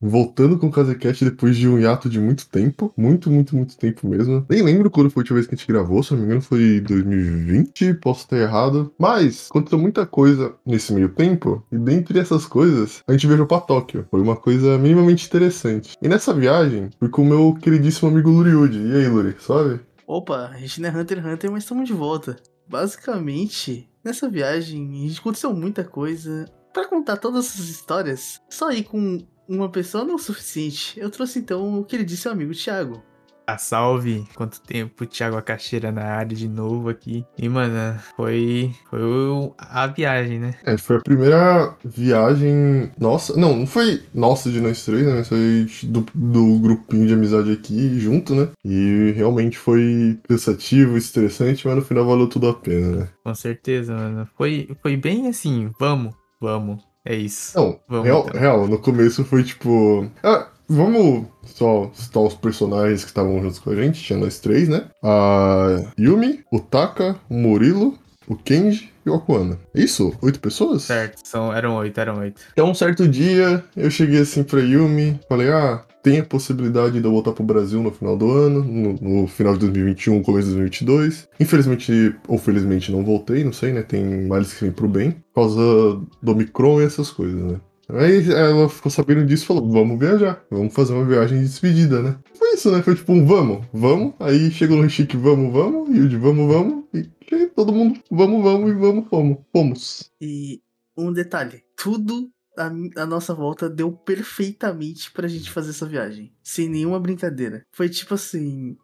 voltando com o Casecast depois de um hiato de muito tempo. Muito, muito, muito tempo mesmo. Nem lembro quando foi a última vez que a gente gravou, se não me engano foi 2020, posso estar errado. Mas, aconteceu muita coisa nesse meio tempo, e dentre essas coisas, a gente viajou pra Tóquio. Foi uma coisa minimamente interessante. E nessa viagem, fui com o meu queridíssimo amigo Luriud. E aí, Luri, sabe? Opa, a gente não é Hunter x Hunter, mas estamos de volta. Basicamente, nessa viagem, a gente aconteceu muita coisa. Para contar todas essas histórias, só ir com uma pessoa não é o suficiente. Eu trouxe então o que ele disse ao amigo Thiago. Ah, salve! Quanto tempo, Thiago Acaxeira na área de novo aqui. E, mano, foi, foi a viagem, né? É, foi a primeira viagem nossa. Não, não foi nossa de nós três, né? Mas foi do, do grupinho de amizade aqui junto, né? E realmente foi cansativo, estressante, mas no final valeu tudo a pena, né? Com certeza, mano. Foi, foi bem assim, vamos, vamos. É isso. Não, Vamos, real, então. real, no começo foi tipo. Ah, vamos só citar os personagens que estavam juntos com a gente. Tinha nós três, né? A Yumi, o Taka, o Murilo, o Kenji e o Akuana. É Isso? Oito pessoas? Certo, são, eram oito, eram oito. Então, um certo dia, eu cheguei assim pra Yumi, falei, ah, tem a possibilidade de eu voltar pro Brasil no final do ano, no, no final de 2021, começo de 2022. Infelizmente, ou felizmente, não voltei, não sei, né? Tem males que vêm pro bem, por causa do Omicron e essas coisas, né? Aí ela ficou sabendo disso e falou, vamos viajar, vamos fazer uma viagem de despedida, né? Foi isso, né? Foi tipo um vamos, vamos. Aí chegou no Chique, vamos, vamos, e o de vamos, vamos, e todo mundo, vamos, vamos e vamos, fomos. Fomos. E um detalhe: tudo à, à nossa volta deu perfeitamente pra gente fazer essa viagem. Sem nenhuma brincadeira. Foi tipo assim: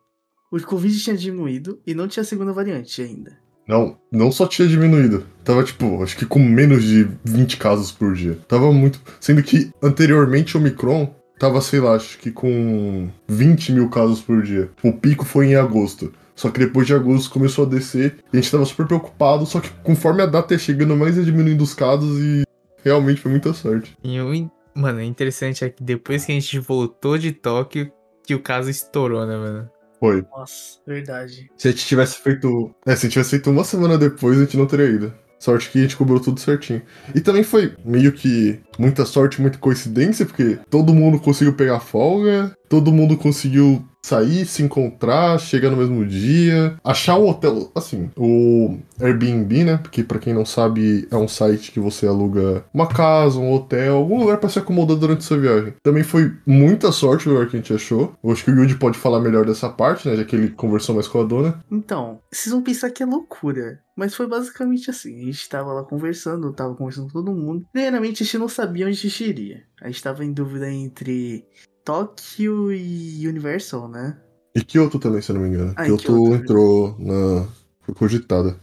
o Covid tinha diminuído e não tinha segunda variante ainda. Não, não só tinha diminuído. Tava, tipo, acho que com menos de 20 casos por dia. Tava muito. Sendo que anteriormente o Omicron tava, sei lá, acho que com 20 mil casos por dia. O pico foi em agosto. Só que depois de agosto começou a descer e a gente tava super preocupado. Só que conforme a data ia chegando, mais ia diminuindo os casos e realmente foi muita sorte. E o, in- mano, o interessante é que depois que a gente voltou de Tóquio, que o caso estourou, né, mano? Foi. Nossa, verdade. Se a gente tivesse feito. É, se a gente tivesse feito uma semana depois, a gente não teria ido. Sorte que a gente cobrou tudo certinho. E também foi meio que muita sorte, muita coincidência, porque todo mundo conseguiu pegar folga, todo mundo conseguiu sair, se encontrar, chegar no mesmo dia, achar um hotel, assim, o Airbnb, né? Porque pra quem não sabe, é um site que você aluga uma casa, um hotel, algum lugar pra se acomodar durante sua viagem. Também foi muita sorte o lugar que a gente achou. Eu acho que o Yuji pode falar melhor dessa parte, né? Já que ele conversou mais com a dona. Então, vocês vão pensar que é loucura. Mas foi basicamente assim. A gente tava lá conversando, tava conversando com todo mundo. Primeiramente, a gente não sabia onde a gente iria. A gente tava em dúvida entre Tóquio e Universal, né? E Kyoto também, se eu não me engano. Ah, Kyoto Kyoto, entrou na. Foi cogitada.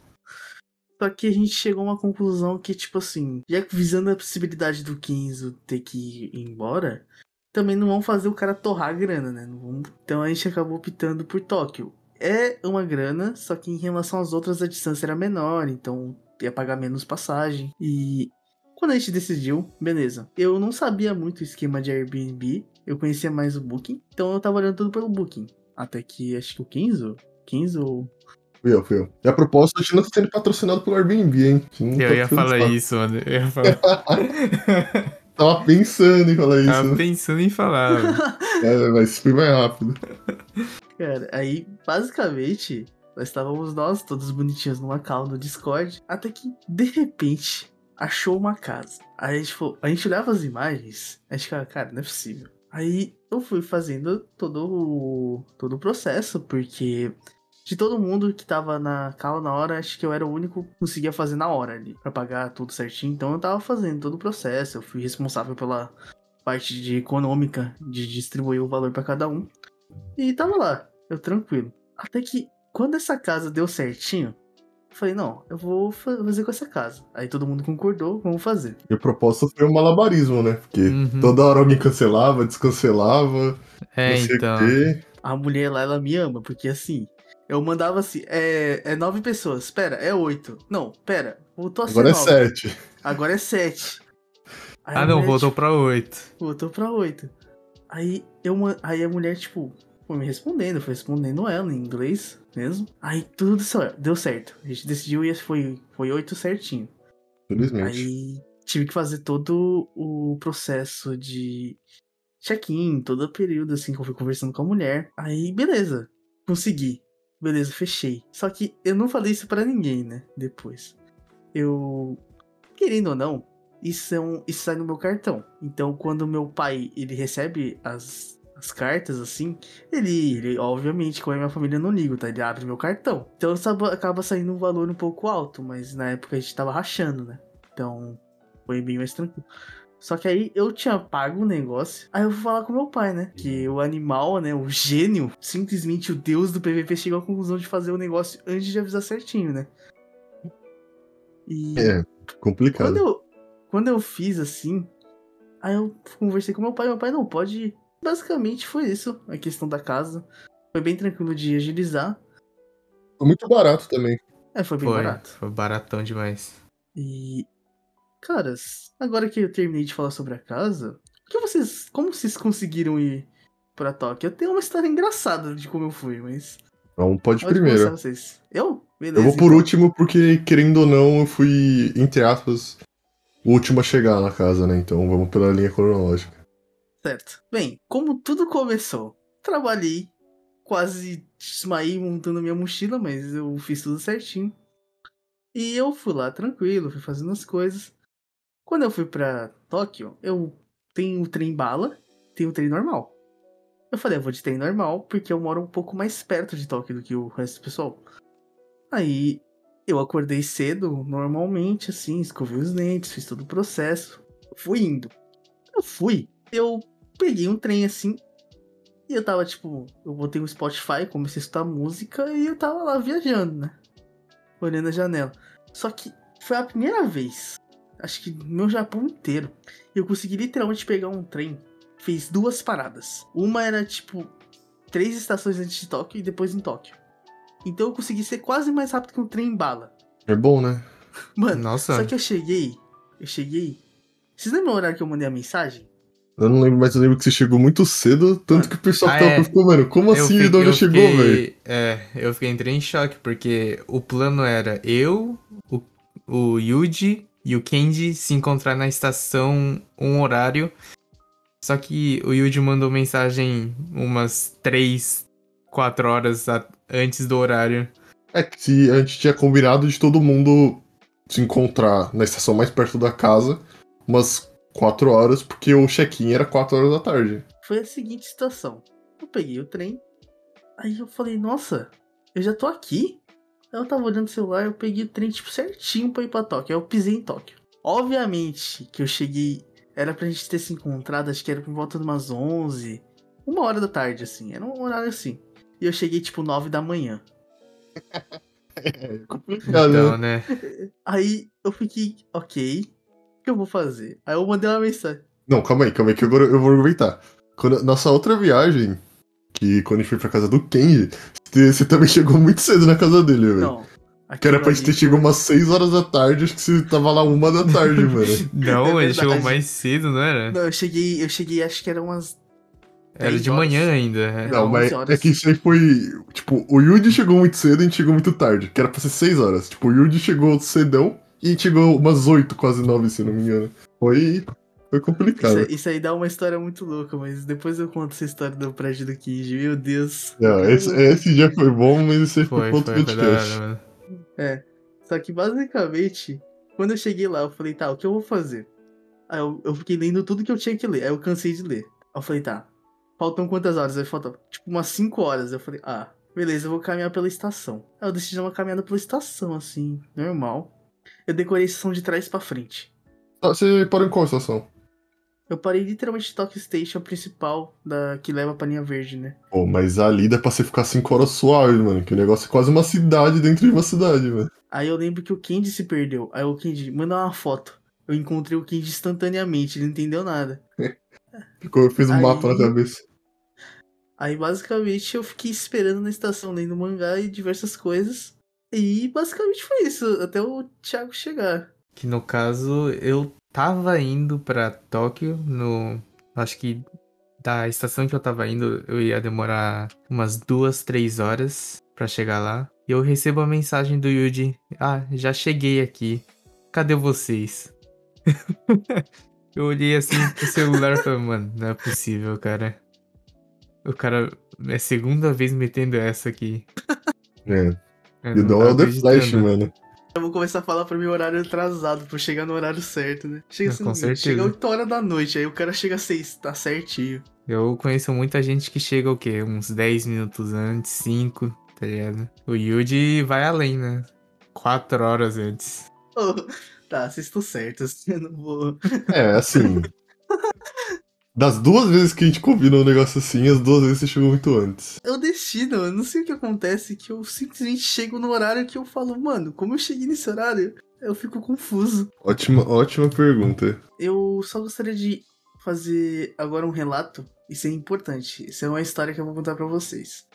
Só que a gente chegou a uma conclusão que, tipo assim, já visando a possibilidade do Kenzo ter que ir embora, também não vão fazer o cara torrar a grana, né? Vão- Então a gente acabou optando por Tóquio. É uma grana, só que em relação às outras a distância era menor, então ia pagar menos passagem. E quando a gente decidiu, beleza. Eu não sabia muito o esquema de Airbnb, eu conhecia mais o Booking, então eu tava olhando tudo pelo Booking. Até que acho que o Kenzo, Kenzo Fui eu, fui eu. E a propósito, a gente não tá sendo patrocinado pelo Airbnb, hein? Eu tá ia falar isso, mano. Eu ia falar. Tava pensando em falar isso. Tava pensando em falar, mano. É, mas fui mais rápido. Cara, aí, basicamente, nós estávamos nós, todos bonitinhos, numa call no Discord, até que, de repente, achou uma casa. Aí a gente, falou, a gente olhava as imagens, a gente ficava, cara, não é possível. Aí eu fui fazendo todo o, todo o processo, porque de todo mundo que tava na call na hora, acho que eu era o único que conseguia fazer na hora ali, pra pagar tudo certinho. Então eu tava fazendo todo o processo, eu fui responsável pela parte de econômica, de distribuir o valor pra cada um. E tava lá, eu tranquilo. Até que quando essa casa deu certinho, falei, não, eu vou fa- fazer com essa casa. Aí todo mundo concordou, vamos fazer. E a proposta foi um malabarismo, né? Porque Uhum. toda hora alguém cancelava, descancelava, É, então. o quê. A mulher lá, ela me ama, porque assim, eu mandava assim, é, é nove pessoas, pera, é oito. Não, pera, voltou a ser Agora é nove. sete. Agora é sete. Aí Ah, não, mulher, voltou tipo, pra oito. Voltou pra oito. Aí, eu, aí a mulher, tipo, foi me respondendo, foi respondendo ela em inglês mesmo. Aí tudo deu certo. A gente decidiu e foi, foi oito certinho. Felizmente. Aí tive que fazer todo o processo de, check-in, todo período assim que eu fui conversando com a mulher. Aí, beleza, consegui. Beleza, fechei. Só que eu não falei isso para ninguém, né? Depois. Eu. Querendo ou não, isso, é um, isso sai no meu cartão. Então, quando meu pai ele recebe as, as cartas, assim, ele, ele, obviamente, como é minha família, não liga, tá? Ele abre meu cartão. Então, acaba saindo um valor um pouco alto, mas na época a gente tava rachando, né? Então, foi bem mais tranquilo. Só que aí eu tinha pago o negócio. Aí eu fui falar com meu pai, né? Que o animal, né? O gênio, simplesmente o deus do PVP chegou à conclusão de fazer o negócio antes de avisar certinho, né? E. É, complicado. Quando eu, quando eu fiz assim. Aí eu conversei com meu pai. Meu pai não pode. Basicamente foi isso. A questão da casa. Foi bem tranquilo de agilizar. Foi muito barato também. É, foi bem Foi, barato. foi baratão demais. E. Caras, agora que eu terminei de falar sobre a casa, que vocês. Como vocês conseguiram ir pra Tóquio? Eu tenho uma história engraçada de como eu fui, mas. Então pode Pode primeiro. começar vocês. Eu? Beleza. Eu vou por então. último porque, querendo ou não, eu fui, entre aspas, o último a chegar na casa, né? Então vamos pela linha cronológica. Certo. Bem, como tudo começou, trabalhei, quase desmaiei montando minha mochila, mas eu fiz tudo certinho. E eu fui lá tranquilo, fui fazendo as coisas. Quando eu fui pra Tóquio, eu tenho o trem bala, tenho o trem normal. Eu falei, eu vou de trem normal, porque eu moro um pouco mais perto de Tóquio do que o resto do pessoal. Aí eu acordei cedo, normalmente, assim, escovei os dentes, fiz todo o processo. Fui indo. Eu fui, eu peguei um trem assim. E eu tava, tipo, eu botei um Spotify, comecei a escutar música e eu tava lá viajando, né? Olhando a janela. Só que foi a primeira vez, acho que no meu Japão inteiro, eu consegui literalmente pegar um trem. Fez duas paradas. Uma era, tipo, três estações antes de Tóquio e depois em Tóquio. Então eu consegui ser quase mais rápido que um trem em bala. É bom, né? Mano, Nossa. só que eu cheguei. Eu cheguei. Vocês lembram o horário que eu mandei a mensagem? Eu não lembro, mas eu lembro que você chegou muito cedo, tanto que o pessoal Ah, é. ficou, mano, como Eu assim fiquei- de onde chegou, velho? É, eu fiquei entrei em choque, porque o plano era eu, o, o Yuji e o Kenji se encontrar na estação um horário. Só que o Yuji mandou mensagem umas 3, 4 horas a- antes do horário. É que se a gente tinha combinado de todo mundo se encontrar na estação mais perto da casa, umas 4 horas, porque o check-in era 4 horas da tarde. Foi a seguinte situação. Eu peguei o trem. Aí eu falei, nossa, eu já tô aqui. Aí eu tava olhando o celular, eu peguei o trem, tipo, certinho pra ir pra Tóquio. Aí eu pisei em Tóquio. Obviamente que eu cheguei. Era pra gente ter se encontrado, acho que era por volta de umas 11. Uma hora da tarde, assim. Era um horário assim. E eu cheguei, tipo, 9 da manhã. É complicado, Então, né? né? Aí eu fiquei, ok. O que eu vou fazer? Aí eu mandei uma mensagem. Não, calma aí, calma aí, que agora eu vou aproveitar. Quando, nossa outra viagem, que quando a gente foi pra casa do Kenji, você, você também chegou muito cedo na casa dele, velho. Não. Que era pra gente ter chegado umas 6 horas da tarde, acho que você tava lá uma da tarde, mano. Não, É ele chegou mais cedo, não era? Não, eu cheguei, eu cheguei, acho que era umas Era 10 de horas. manhã ainda. é. Não, mas 11 horas. é que isso aí foi. Tipo, o Yuji chegou muito cedo e a gente chegou muito tarde, que era pra ser 6 horas. Tipo, o Yuji chegou cedão e chegou umas 8, quase 9, se eu não me engano. Foi. Foi Isso, complicado. aí- isso aí dá uma história muito louca, mas depois eu conto essa história do prédio do Kiji. Meu Deus. Não, esse, esse já foi bom, mas esse aí foi Foi, outro foi, foi podcast. mano. É. Só que basicamente, quando eu cheguei lá, eu falei, tá, o que eu vou fazer? Aí eu, eu fiquei lendo tudo que eu tinha que ler. Aí eu cansei de ler. Aí eu falei, tá, faltam quantas horas? Aí faltam, tipo, umas 5 horas. Eu falei, ah, beleza, eu vou caminhar pela estação. Aí eu decidi dar uma caminhada pela estação, assim, normal. Eu decorei a estação de trás pra frente. Ah, Você parou em qual estação? Eu parei literalmente de Tokyo Station principal da que leva pra linha verde, né? Pô, mas ali dá pra você ficar 5 horas suave, mano. Que o negócio é quase uma cidade dentro de uma cidade, mano. Aí eu lembro que o Kenji se perdeu. Aí o Kenji, manda uma foto. Eu encontrei o Kenji instantaneamente, ele não entendeu nada. Ficou, fez um Aí- mapa na cabeça. Aí basicamente eu fiquei esperando na estação, lendo mangá e diversas coisas. E basicamente foi isso, até o Thiago chegar. Que no caso eu tava indo pra Tóquio no. Acho que da estação que eu tava indo eu ia demorar umas duas, três horas pra chegar lá. E eu recebo a mensagem do Yuji: Ah, já cheguei aqui. Cadê vocês? Eu olhei assim pro celular e falei, mano, não é possível, cara. O cara é a segunda vez metendo essa aqui. É. Eu E não o tava é o The Flash, acreditando. mano. Eu vou começar a falar pra mim horário atrasado, pra chegar no horário certo, né? Chega Ah, assim, com certeza. chega 8 horas da noite, aí o cara chega às 6, tá certinho. Eu conheço muita gente que chega o quê? Uns 10 minutos antes, 5, tá ligado? O Yuji vai além, né? 4 horas antes. Ô, tá, vocês estão certos. Eu não vou. É, assim. Das duas vezes que a gente combinou um negócio assim, as duas vezes você chegou muito antes. É o destino, eu não sei o que acontece, que eu simplesmente chego no horário que eu falo, mano, como eu cheguei nesse horário? Eu fico confuso. Ótima, ótima pergunta. Eu só gostaria de fazer agora um relato. Isso é importante. Isso é uma história que eu vou contar pra vocês.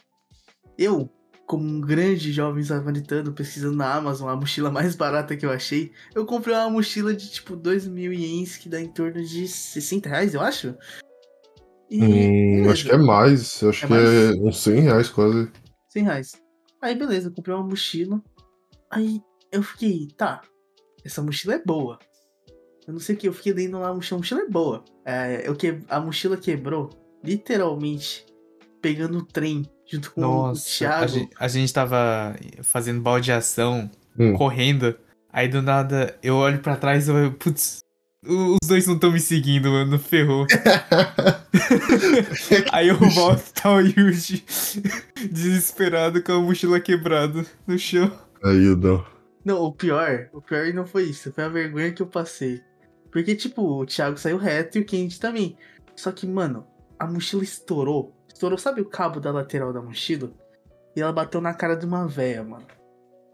Eu, como um grande jovem samaritano pesquisando na Amazon a mochila mais barata que eu achei, eu comprei uma mochila de tipo 2 mil ienes, que dá em torno de 60 reais, eu acho. E, Hum, acho que é mais. Acho É que é uns 100 reais quase. 100 reais. Aí, beleza, eu comprei uma mochila. Aí eu fiquei, tá, essa mochila é boa. Eu não sei o que, eu fiquei lendo lá, a mochila, a mochila é boa. É, eu que, a mochila quebrou, literalmente, pegando o trem junto com o Nossa, a Thiago. gente, a gente tava fazendo baldeação, Hum. correndo. Aí do nada eu olho pra trás e eu, putz, os dois não estão me seguindo, mano, ferrou. Aí eu volto, tá o Yuji desesperado com a mochila quebrada no chão. Aí, não. Não, o pior, o pior não foi isso, foi a vergonha que eu passei. Porque, tipo, o Thiago saiu reto e o Candy também. Só que, mano, a mochila estourou. Estourou, sabe o cabo da lateral da mochila? E ela bateu na cara de uma véia, mano.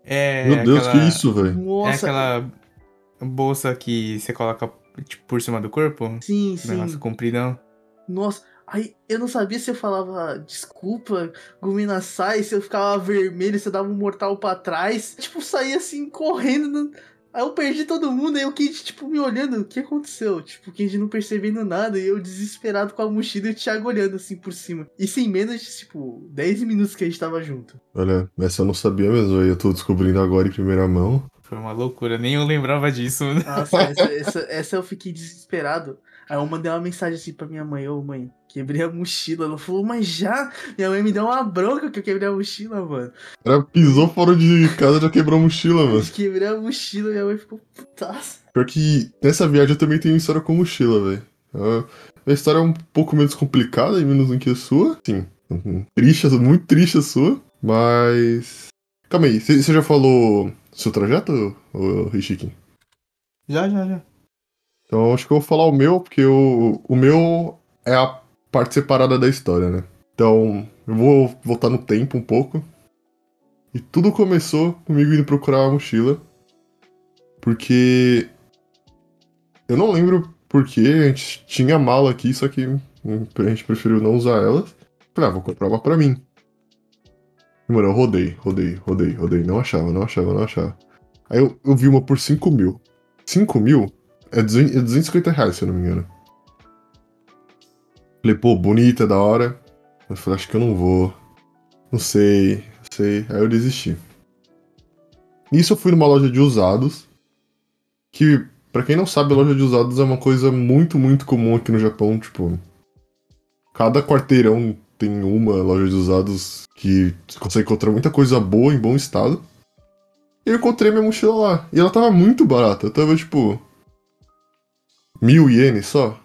É Meu Deus, aquela- que isso, velho? É Nossa, aquela bolsa que você coloca tipo, por cima do corpo? sim, sim. Negócio compridão. Nossa, aí eu não sabia se eu falava desculpa, Gumina sai, se eu ficava vermelho, se eu dava um mortal pra trás. Tipo, saía assim, correndo. no- Aí eu perdi todo mundo, aí o Kenji, tipo, me olhando, o que aconteceu? Tipo, o Kenji não percebendo nada, e eu desesperado com a mochila e o Thiago olhando assim por cima. Isso em menos de, tipo, 10 minutos que a gente tava junto. Olha, essa eu não sabia mesmo, aí eu tô descobrindo agora em primeira mão. Foi uma loucura, nem eu lembrava disso, mano. Nossa, essa, essa, essa eu fiquei desesperado. Aí eu mandei uma mensagem assim pra minha mãe, ô mãe, quebrei a mochila. Ela falou, mas já? Minha mãe me deu uma bronca que eu quebrei a mochila, mano. O cara pisou fora de casa e já quebrou a mochila, mano. Quebrei a mochila, minha mãe ficou putaça. Pior que nessa viagem eu também tenho história com mochila, velho. A minha história é um pouco menos complicada e menos do que a sua. Sim, triste, muito triste a sua. Mas. Calma aí, você já falou seu trajeto, ô Rishikin? Já, já, já. Então acho que eu vou falar o meu, porque o, o meu é a parte separada da história, né? Então eu vou voltar no tempo um pouco. E tudo começou comigo indo procurar uma mochila. Porque. Eu não lembro porque a gente tinha mala aqui, só que a gente preferiu não usar elas. Falei, ah, vou comprar uma pra mim. E, mano, eu rodei, rodei, rodei, rodei. Não achava, não achava, não achava. Aí eu, eu vi uma por 5 mil. 5 mil? É 200 é 250 reais, se eu não me engano. Falei, pô, bonita, da hora. Eu falei, acho que eu não vou. Não sei, não sei. Aí eu desisti. Nisso eu fui numa loja de usados. Que, pra quem não sabe, loja de usados é uma coisa muito, muito comum aqui no Japão. Tipo, cada quarteirão tem uma loja de usados que você consegue encontrar muita coisa boa em bom estado. E eu encontrei minha mochila lá. E ela tava muito barata. Tava tipo. Mil ienes só.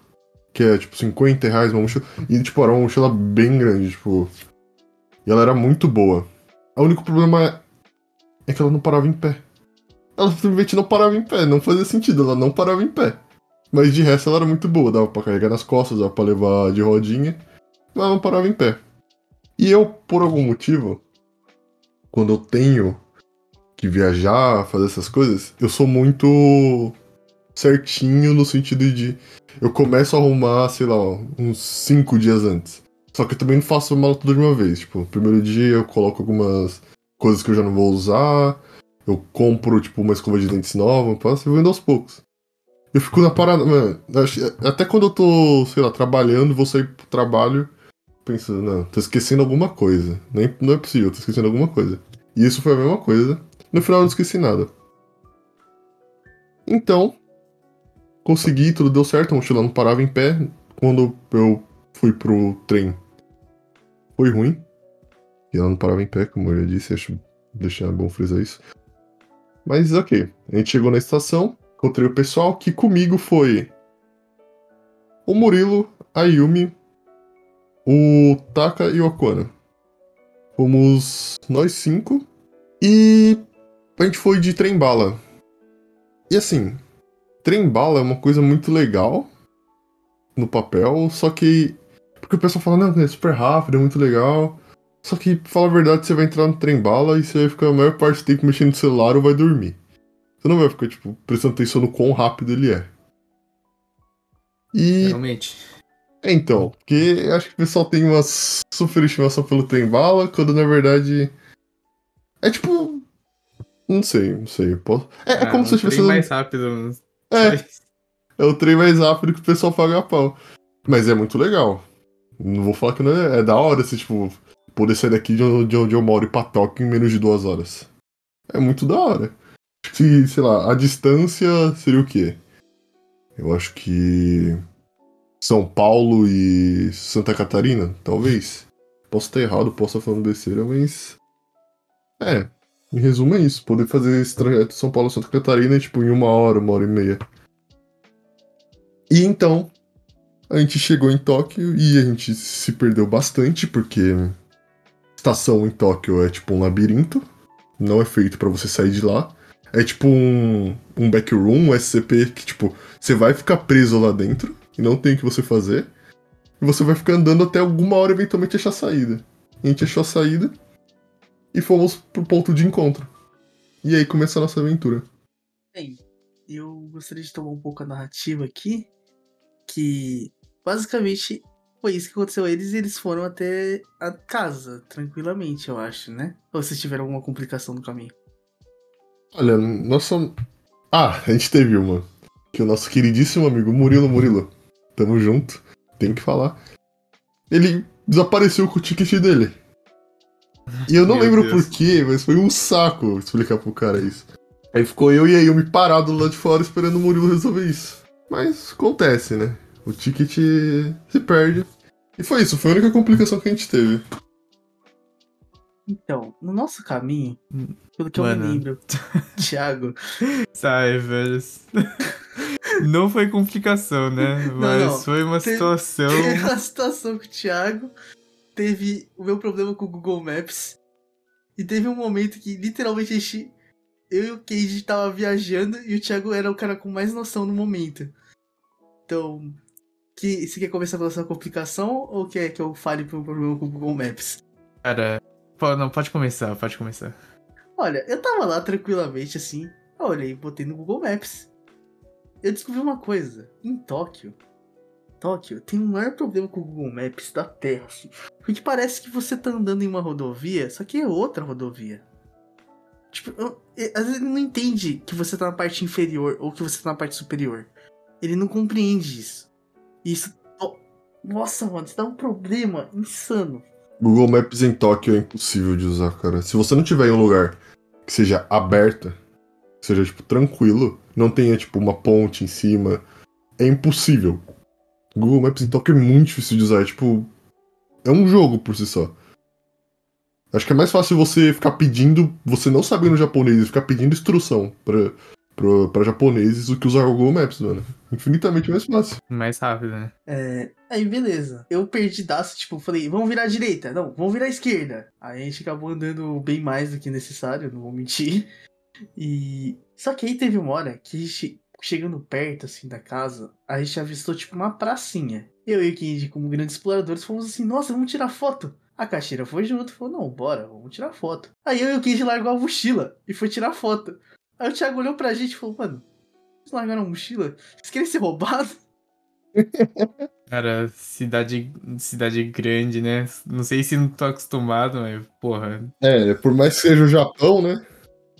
Que é tipo 50 reais uma mochila. E tipo, era uma mochila bem grande, tipo. E ela era muito boa. O único problema é que ela não parava em pé. Ela simplesmente não parava em pé. Não fazia sentido, ela não parava em pé. Mas de resto ela era muito boa. Dava pra carregar nas costas, dava pra levar de rodinha. Mas ela não parava em pé. E eu, por algum motivo, quando eu tenho que viajar, fazer essas coisas, eu sou muito certinho no sentido de eu começo a arrumar, sei lá, uns cinco dias antes. Só que eu também não faço a mala tudo de uma vez. Tipo, primeiro dia eu coloco algumas coisas que eu já não vou usar. Eu compro, tipo, uma escova de dentes nova, passo e vendo aos poucos. Eu fico na parada, mano. Até quando eu tô, sei lá, trabalhando, vou sair pro trabalho, pensando, não, tô esquecendo alguma coisa. Nem, não é possível, tô esquecendo alguma coisa. E isso foi a mesma coisa. No final eu não esqueci nada. Então, consegui, tudo deu certo, a mochila não parava em pé. Quando eu fui pro trem, foi ruim. E ela não parava em pé, como eu já disse, acho deixar bom frisar isso. Mas ok, a gente chegou na estação, encontrei o pessoal, que comigo foi o Murilo, a Yumi, o Taka e o Okona. Fomos nós cinco e a gente foi de trem-bala. E assim, trem-bala é uma coisa muito legal no papel, só que. Porque o pessoal fala, não, é super rápido, é muito legal. Só que, pra falar a verdade, você vai entrar no trem-bala e você vai ficar a maior parte do tempo mexendo no celular ou vai dormir. Você não vai ficar, tipo, prestando atenção no quão rápido ele é. E. Realmente. É, então, porque acho que o pessoal tem uma super estimação pelo trem-bala, quando na verdade. É tipo. Não sei, não sei. Posso... É, é Ah, como se eu estivesse. mais rápido. É, é o trem mais rápido que o pessoal paga a pau. Mas é muito legal. Não vou falar que não é, é da hora se, tipo, poder sair daqui de onde, de onde eu moro e pra Tóquio em menos de duas horas. É muito da hora. Que, sei lá, a distância seria o quê? Eu acho que. São Paulo e Santa Catarina, talvez. Posso estar errado, posso estar falando besteira, mas. É. Em resumo, é isso. Poder fazer esse trajeto São Paulo Santa Catarina, tipo, em uma hora, uma hora e meia. E então, a gente chegou em Tóquio e a gente se perdeu bastante, porque estação em Tóquio é tipo um labirinto. Não é feito pra você sair de lá. É tipo um, um backroom, um SCP que, tipo, você vai ficar preso lá dentro e não tem o que você fazer. E você vai ficar andando até alguma hora eventualmente achar a saída. A gente achou a saída e fomos pro ponto de encontro. E aí começa a nossa aventura. Bem, eu gostaria de tomar um pouco a narrativa aqui, que basicamente foi isso que aconteceu a eles e eles foram até a casa, tranquilamente, eu acho, né? Ou vocês tiveram alguma complicação no caminho? Olha, nossa. Ah, a gente teve uma. Que o nosso queridíssimo amigo Murilo Murilo, tamo junto, tem que falar. Ele desapareceu com o ticket dele. E eu não Meu lembro porquê, mas foi um saco explicar pro cara isso. Aí ficou eu e a Yumi parado lá de fora esperando o Murilo resolver isso. Mas acontece, né? O ticket se perde. E foi isso, foi a única complicação que a gente teve. Então, no nosso caminho, pelo que eu me Mano. lembro, Thiago, Sai, velho. Não foi complicação, né? Mas não. foi uma Teve- situação. teve uma situação com o Thiago, teve o meu problema com o Google Maps, e teve um momento que literalmente a gente, eu e o Cage tava viajando e o Thiago era o cara com mais noção no momento. Então, que, você quer começar pela sua complicação ou quer que eu fale pro problema com o Google Maps? Cara, não, pode começar, pode começar. Olha, eu tava lá tranquilamente assim, eu olhei e botei no Google Maps. Eu descobri uma coisa, em Tóquio, Tóquio tem o maior problema com o Google Maps da Terra, assim, porque parece que você tá andando em uma rodovia, só que é outra rodovia. Tipo, às vezes ele não entende que você tá na parte inferior ou que você tá na parte superior. Ele não compreende isso. E Isso. Nossa, mano, isso dá um problema insano. Google Maps em Tóquio é impossível de usar, cara. Se você não tiver em um lugar que seja aberta, que seja, tipo, tranquilo, não tenha, tipo, uma ponte em cima, é impossível. Google Maps em Tóquio é muito difícil de usar, é tipo. É um jogo por si só. Acho que é mais fácil você ficar pedindo, você não sabendo japonês, e ficar pedindo instrução pra, pra, pra japoneses do que usar o Google Maps, mano. Infinitamente mais fácil. Mais rápido, né? É, aí beleza. Eu perdi daço, tipo, falei, vamos virar à direita. Não, vamos virar à esquerda. Aí a gente acabou andando bem mais do que necessário, não vou mentir. E. Só que aí teve uma hora que a gente, chegando perto, assim, da casa, a gente avistou, tipo, uma pracinha. Eu e o Kenji, como grandes exploradores, fomos assim, nossa, vamos tirar foto. A caixeira foi junto, falou, não, bora, vamos tirar foto. Aí eu e o Kenji largou a mochila e foi tirar foto. Aí o Thiago olhou pra gente e falou, mano, vocês largaram a mochila? Vocês querem ser roubados? Cara, cidade, cidade grande, né? Não sei se não tô acostumado, mas, porra. É, por mais que seja o Japão, né?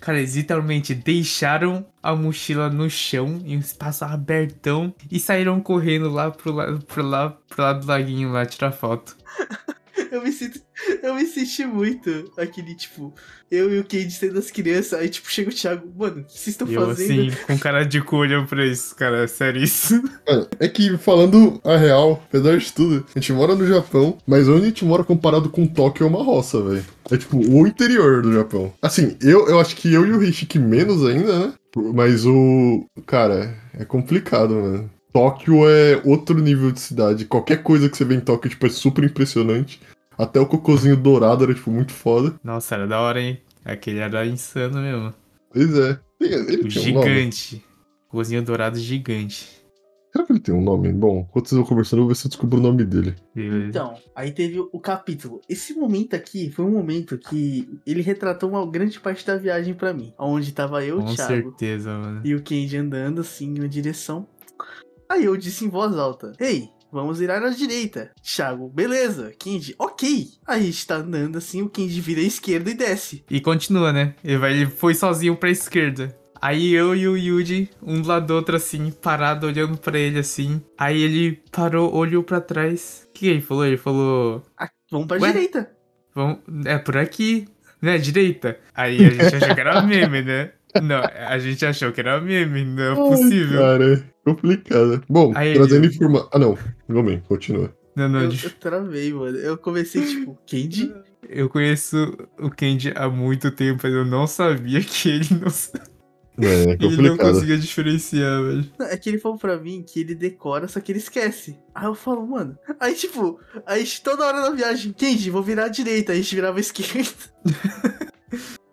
Cara, eles literalmente deixaram a mochila no chão, em um espaço abertão, e saíram correndo lá pro, la pro, lá, pro lado do laguinho lá tirar foto. Eu me sinto. Eu me senti muito aquele, tipo, eu e o Cade sendo as crianças, aí tipo, chega o Thiago, mano, o que vocês estão E eu fazendo? assim, com cara de cu olhando pra isso, cara, sério isso. Mano, é que falando a real, apesar de tudo, a gente mora no Japão, mas onde a gente mora comparado com Tóquio é uma roça, velho. É tipo o interior do Japão. Assim, eu, eu acho que eu e o Rishik menos ainda, né? Mas o. Cara, é complicado, mano. Tóquio é outro nível de cidade. Qualquer coisa que você vê em Tóquio, tipo, é super impressionante. Até o cocôzinho dourado era, tipo, muito foda. Nossa, era da hora, hein? Aquele era insano mesmo. Pois é. Ele O tem um gigante. Cozinha dourado gigante. Será que ele tem um nome? Bom, enquanto vocês vão conversando, eu vou ver se eu descubro o nome dele. Então, aí teve o capítulo. Esse momento aqui foi um momento que ele retratou uma grande parte da viagem pra mim. Onde tava eu, o Com Thiago certeza, mano. e o Kenji andando assim em uma direção. Aí eu disse em voz alta: Ei, vamos virar à direita. Thiago, beleza. Kenji, ok. Aí a gente tá andando assim, o Kenji vira à esquerda e desce. E continua, né? Ele, vai, ele foi sozinho pra esquerda. Aí eu e o Yuji, um do lado do outro assim, parado, olhando pra ele assim. Aí ele parou, olhou pra trás. O que ele falou? Ele falou. Ah, vamos pra Ué? direita. Vamos, é por aqui, né? Direita. Aí a gente achou que era meme, né? Não, a gente achou que era meme, não é possível. Ai, cara, complicado. Bom, Aí trazendo ele- informação. Ah, não. Não bem, continua. Não, não, Eu, de- eu travei, mano. Eu comecei tipo, Kenji? eu conheço o Kenji há muito tempo, mas eu não sabia que ele não, É, é ele não conseguia diferenciar, velho. É que ele falou pra mim que ele decora, só que ele esquece. Aí eu falo, mano. Aí, tipo, a gente toda hora na viagem, Kenji, vou virar à direita. A gente virava à esquerda.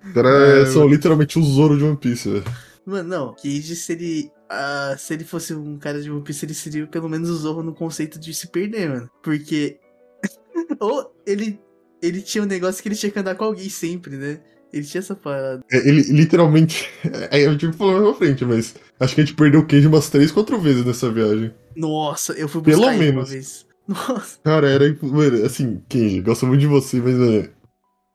Os caras É, são literalmente o Zoro de One Piece, velho. Mano, não. Kenji, se ele. ah, se ele fosse um cara de One Piece, ele seria pelo menos o Zorro no conceito de se perder, mano. Porque. Ou ele. Ele tinha um negócio que ele tinha que andar com alguém sempre, né? Ele tinha essa parada. É, Ele literalmente. É, eu tive que falar na frente, mas acho que a gente perdeu o Kenji umas 3, 4 vezes nessa viagem. Nossa, eu fui Pelo buscar ele uma menos. vez. Nossa. Cara, era. Mano, assim, Kenji, gosto muito de você, mas. mano,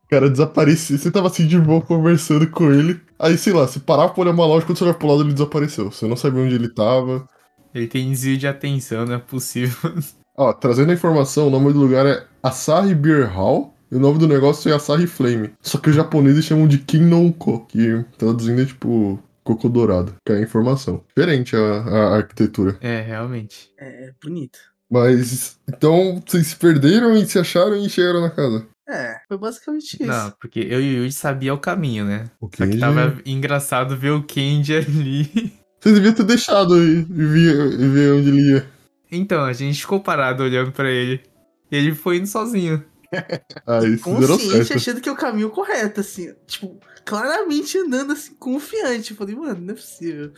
o cara desaparecia. Você tava assim de boa conversando com ele. Aí, sei lá, você parava pra olhar uma loja, quando você olhava pro lado, ele desapareceu. Você não sabia onde ele tava. Ele tem desvio de atenção, não é possível. Ó, trazendo a informação, o nome do lugar é Asahi Beer Hall. E o nome do negócio é Asahi Flame. Só que os japoneses chamam de Kinnonko, que traduzindo é tipo coco dourado. Que é a informação. Diferente a, a arquitetura. É, realmente. É, é bonito. Mas, então, vocês se perderam e se acharam e chegaram na casa. É, foi basicamente isso. Não, porque eu e o Yuji sabia o caminho, né? O Só que tava engraçado ver o Kenji ali. Vocês deviam ter deixado e, e, ver, ver onde ele ia. Então, a gente ficou parado olhando pra ele. E ele foi indo sozinho. Aí, vocês deram Consciente, certo. achando que é o caminho correto, assim. Tipo, claramente andando assim, confiante. Eu falei, mano, não é possível.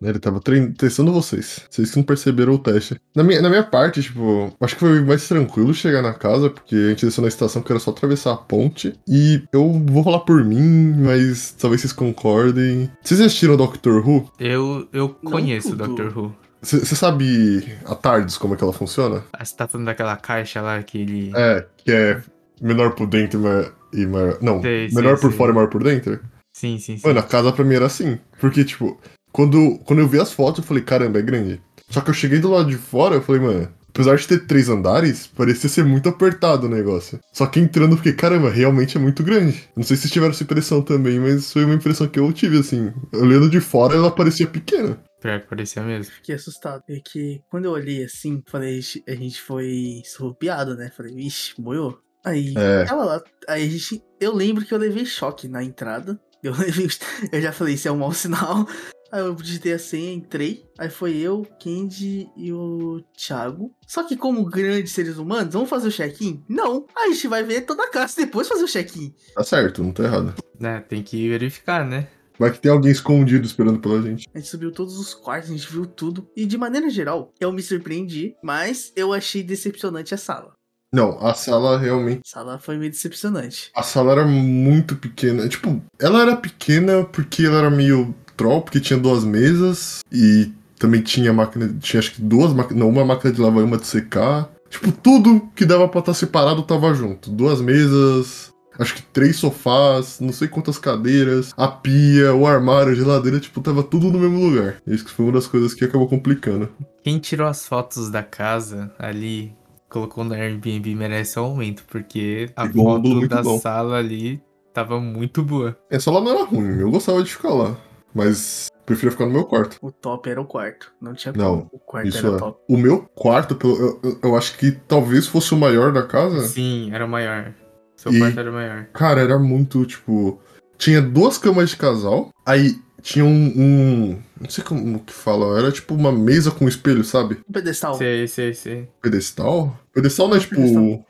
Ele tava testando vocês. Vocês que não perceberam o teste. Na minha, na minha parte, tipo, acho que foi mais tranquilo chegar na casa, porque a gente desceu na estação que era só atravessar a ponte. E eu vou falar por mim, mas talvez vocês concordem. Vocês assistiram Doctor Who? Eu, eu conheço o. Doctor Who. Você sabe a Tardes, como é que ela funciona? Ah, Você tá falando daquela caixa lá que ele. É, que é menor por dentro e maior. E maior não, Sei, sei, por sei. fora e maior por dentro? Sim, sim, sim. Mano, a casa pra mim era assim. Porque, tipo, quando, quando eu vi as fotos, eu falei, caramba, é grande. Só que eu cheguei do lado de fora, eu falei, mano, apesar de ter três andares, parecia ser muito apertado o negócio. Só que entrando, eu fiquei, caramba, realmente é muito grande. Não sei se vocês tiveram essa impressão também, mas foi uma impressão que eu tive, assim. Olhando de fora, ela parecia pequena. Pior que parecia mesmo. Fiquei assustado. É que quando eu olhei assim, falei, "Ixi, a gente foi surrupiado, né? Falei, vixe, moiou. Aí, É. ela lá, aí a gente. Eu lembro que eu levei choque na entrada. Eu levei. Eu já falei, isso é um mau sinal. Aí eu digitei a senha, entrei. Aí foi eu, Candy e o Thiago. Só que, como grandes seres humanos, vamos fazer o check-in? Não. Aí a gente vai ver toda a casa depois fazer o check-in. Tá certo, não tô errado. Né, tem que verificar, né? Vai que tem alguém escondido esperando pela gente. A gente subiu todos os quartos, a gente viu tudo. E de maneira geral, eu me surpreendi, mas eu achei decepcionante a sala. Não, a sala realmente. A sala foi meio decepcionante. A sala era muito pequena. Tipo, ela era pequena porque ela era meio troll, porque tinha duas mesas e também tinha máquina. Tinha acho que duas máquinas. Não, uma máquina de lavar e uma de secar. Tipo, tudo que dava pra estar separado tava junto. Duas mesas. Acho que três sofás, não sei quantas cadeiras, a pia, o armário, a geladeira, tipo, tava tudo no mesmo lugar. Isso que foi uma das coisas que acabou complicando. Quem tirou as fotos da casa ali colocou no Airbnb merece um aumento, porque a Ficou foto da bom. sala ali tava muito boa. Essa lá não era ruim, eu gostava de ficar lá. Mas preferia ficar no meu quarto. O top era o quarto. Não tinha Não, como. O quarto Isso era é. top. O meu quarto, eu, eu- eu acho que talvez fosse o maior da casa. Sim, era o maior. Seu E- quarto era o maior. Cara, era muito, tipo. Tinha duas camas de casal, aí tinha um. um- não sei como que fala, era tipo uma mesa com espelho, sabe? Um pedestal. Sei, sei, sei. Pedestal? Pedestal não é tipo. pedestal.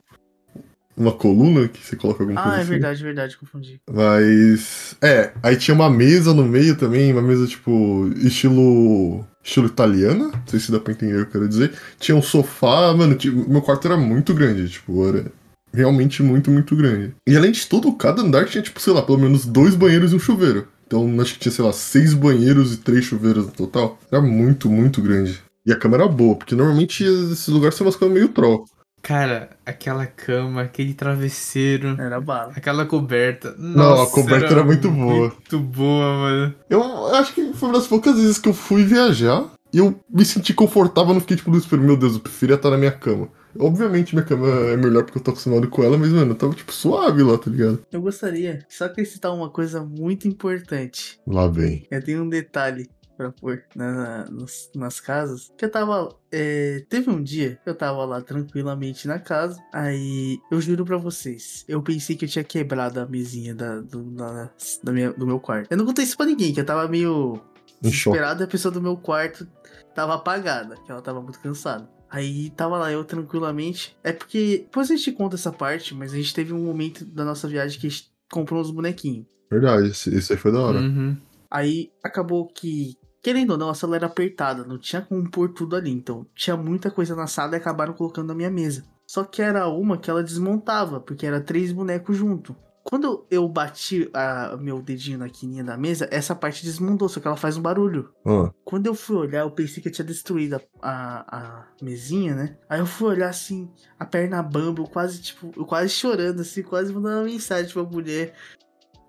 Uma coluna que você coloca alguma coisa Ah, é assim? verdade, verdade, confundi. Mas. É, aí tinha uma mesa no meio também, uma mesa tipo. estilo. estilo italiana. Não sei se dá pra entender o que eu quero dizer. Tinha um sofá, mano, tinha- meu quarto era muito grande, tipo, era realmente muito, muito grande. E além de tudo, cada andar tinha, tipo, sei lá, pelo menos dois banheiros e um chuveiro. Então acho que tinha, sei lá, seis banheiros e três chuveiros no total. Era muito, muito grande. E a cama era boa, porque normalmente esses lugares são umas camas meio troll. Cara, aquela cama, aquele travesseiro, Era bala. aquela coberta. Não, a Nossa, coberta era muito boa. Muito boa, mano. Eu acho que foi uma das poucas vezes que eu fui viajar e eu me senti confortável, não fiquei tipo desespero, meu Deus, eu preferia estar na minha cama. Obviamente minha cama é melhor porque eu tô acostumado com ela, mas, mano, eu tava tipo suave lá, tá ligado? Eu gostaria só acrescentar uma coisa muito importante. Lá vem. Eu tenho um detalhe pra pôr na- nas, nas casas. Que eu tava. é, teve um dia que eu tava lá tranquilamente na casa. Aí eu juro pra vocês. Eu pensei que eu tinha quebrado a mesinha da, do, da, da minha- do meu quarto. Eu não contei isso pra ninguém, que eu tava meio desesperado. e A pessoa do meu quarto tava apagada, que ela tava muito cansada. Aí tava lá eu tranquilamente. É porque. Depois a gente conta essa parte, mas a gente teve um momento da nossa viagem que a gente comprou uns bonequinhos. Verdade, esse aí foi da hora. Uhum. Aí acabou que, querendo ou não, a sala era apertada, não tinha como pôr tudo ali. Então tinha muita coisa na sala e acabaram colocando na minha mesa. Só que era uma que ela desmontava, porque era três bonecos junto. Quando eu bati a, meu dedinho na quininha da mesa, essa parte desmontou, só que ela faz um barulho. Ah, Quando eu fui olhar, eu pensei que eu tinha destruído a, a, a mesinha, né? Aí eu fui olhar assim, a perna bamba, eu quase, tipo, eu quase chorando, assim, quase mandando uma mensagem pra mulher.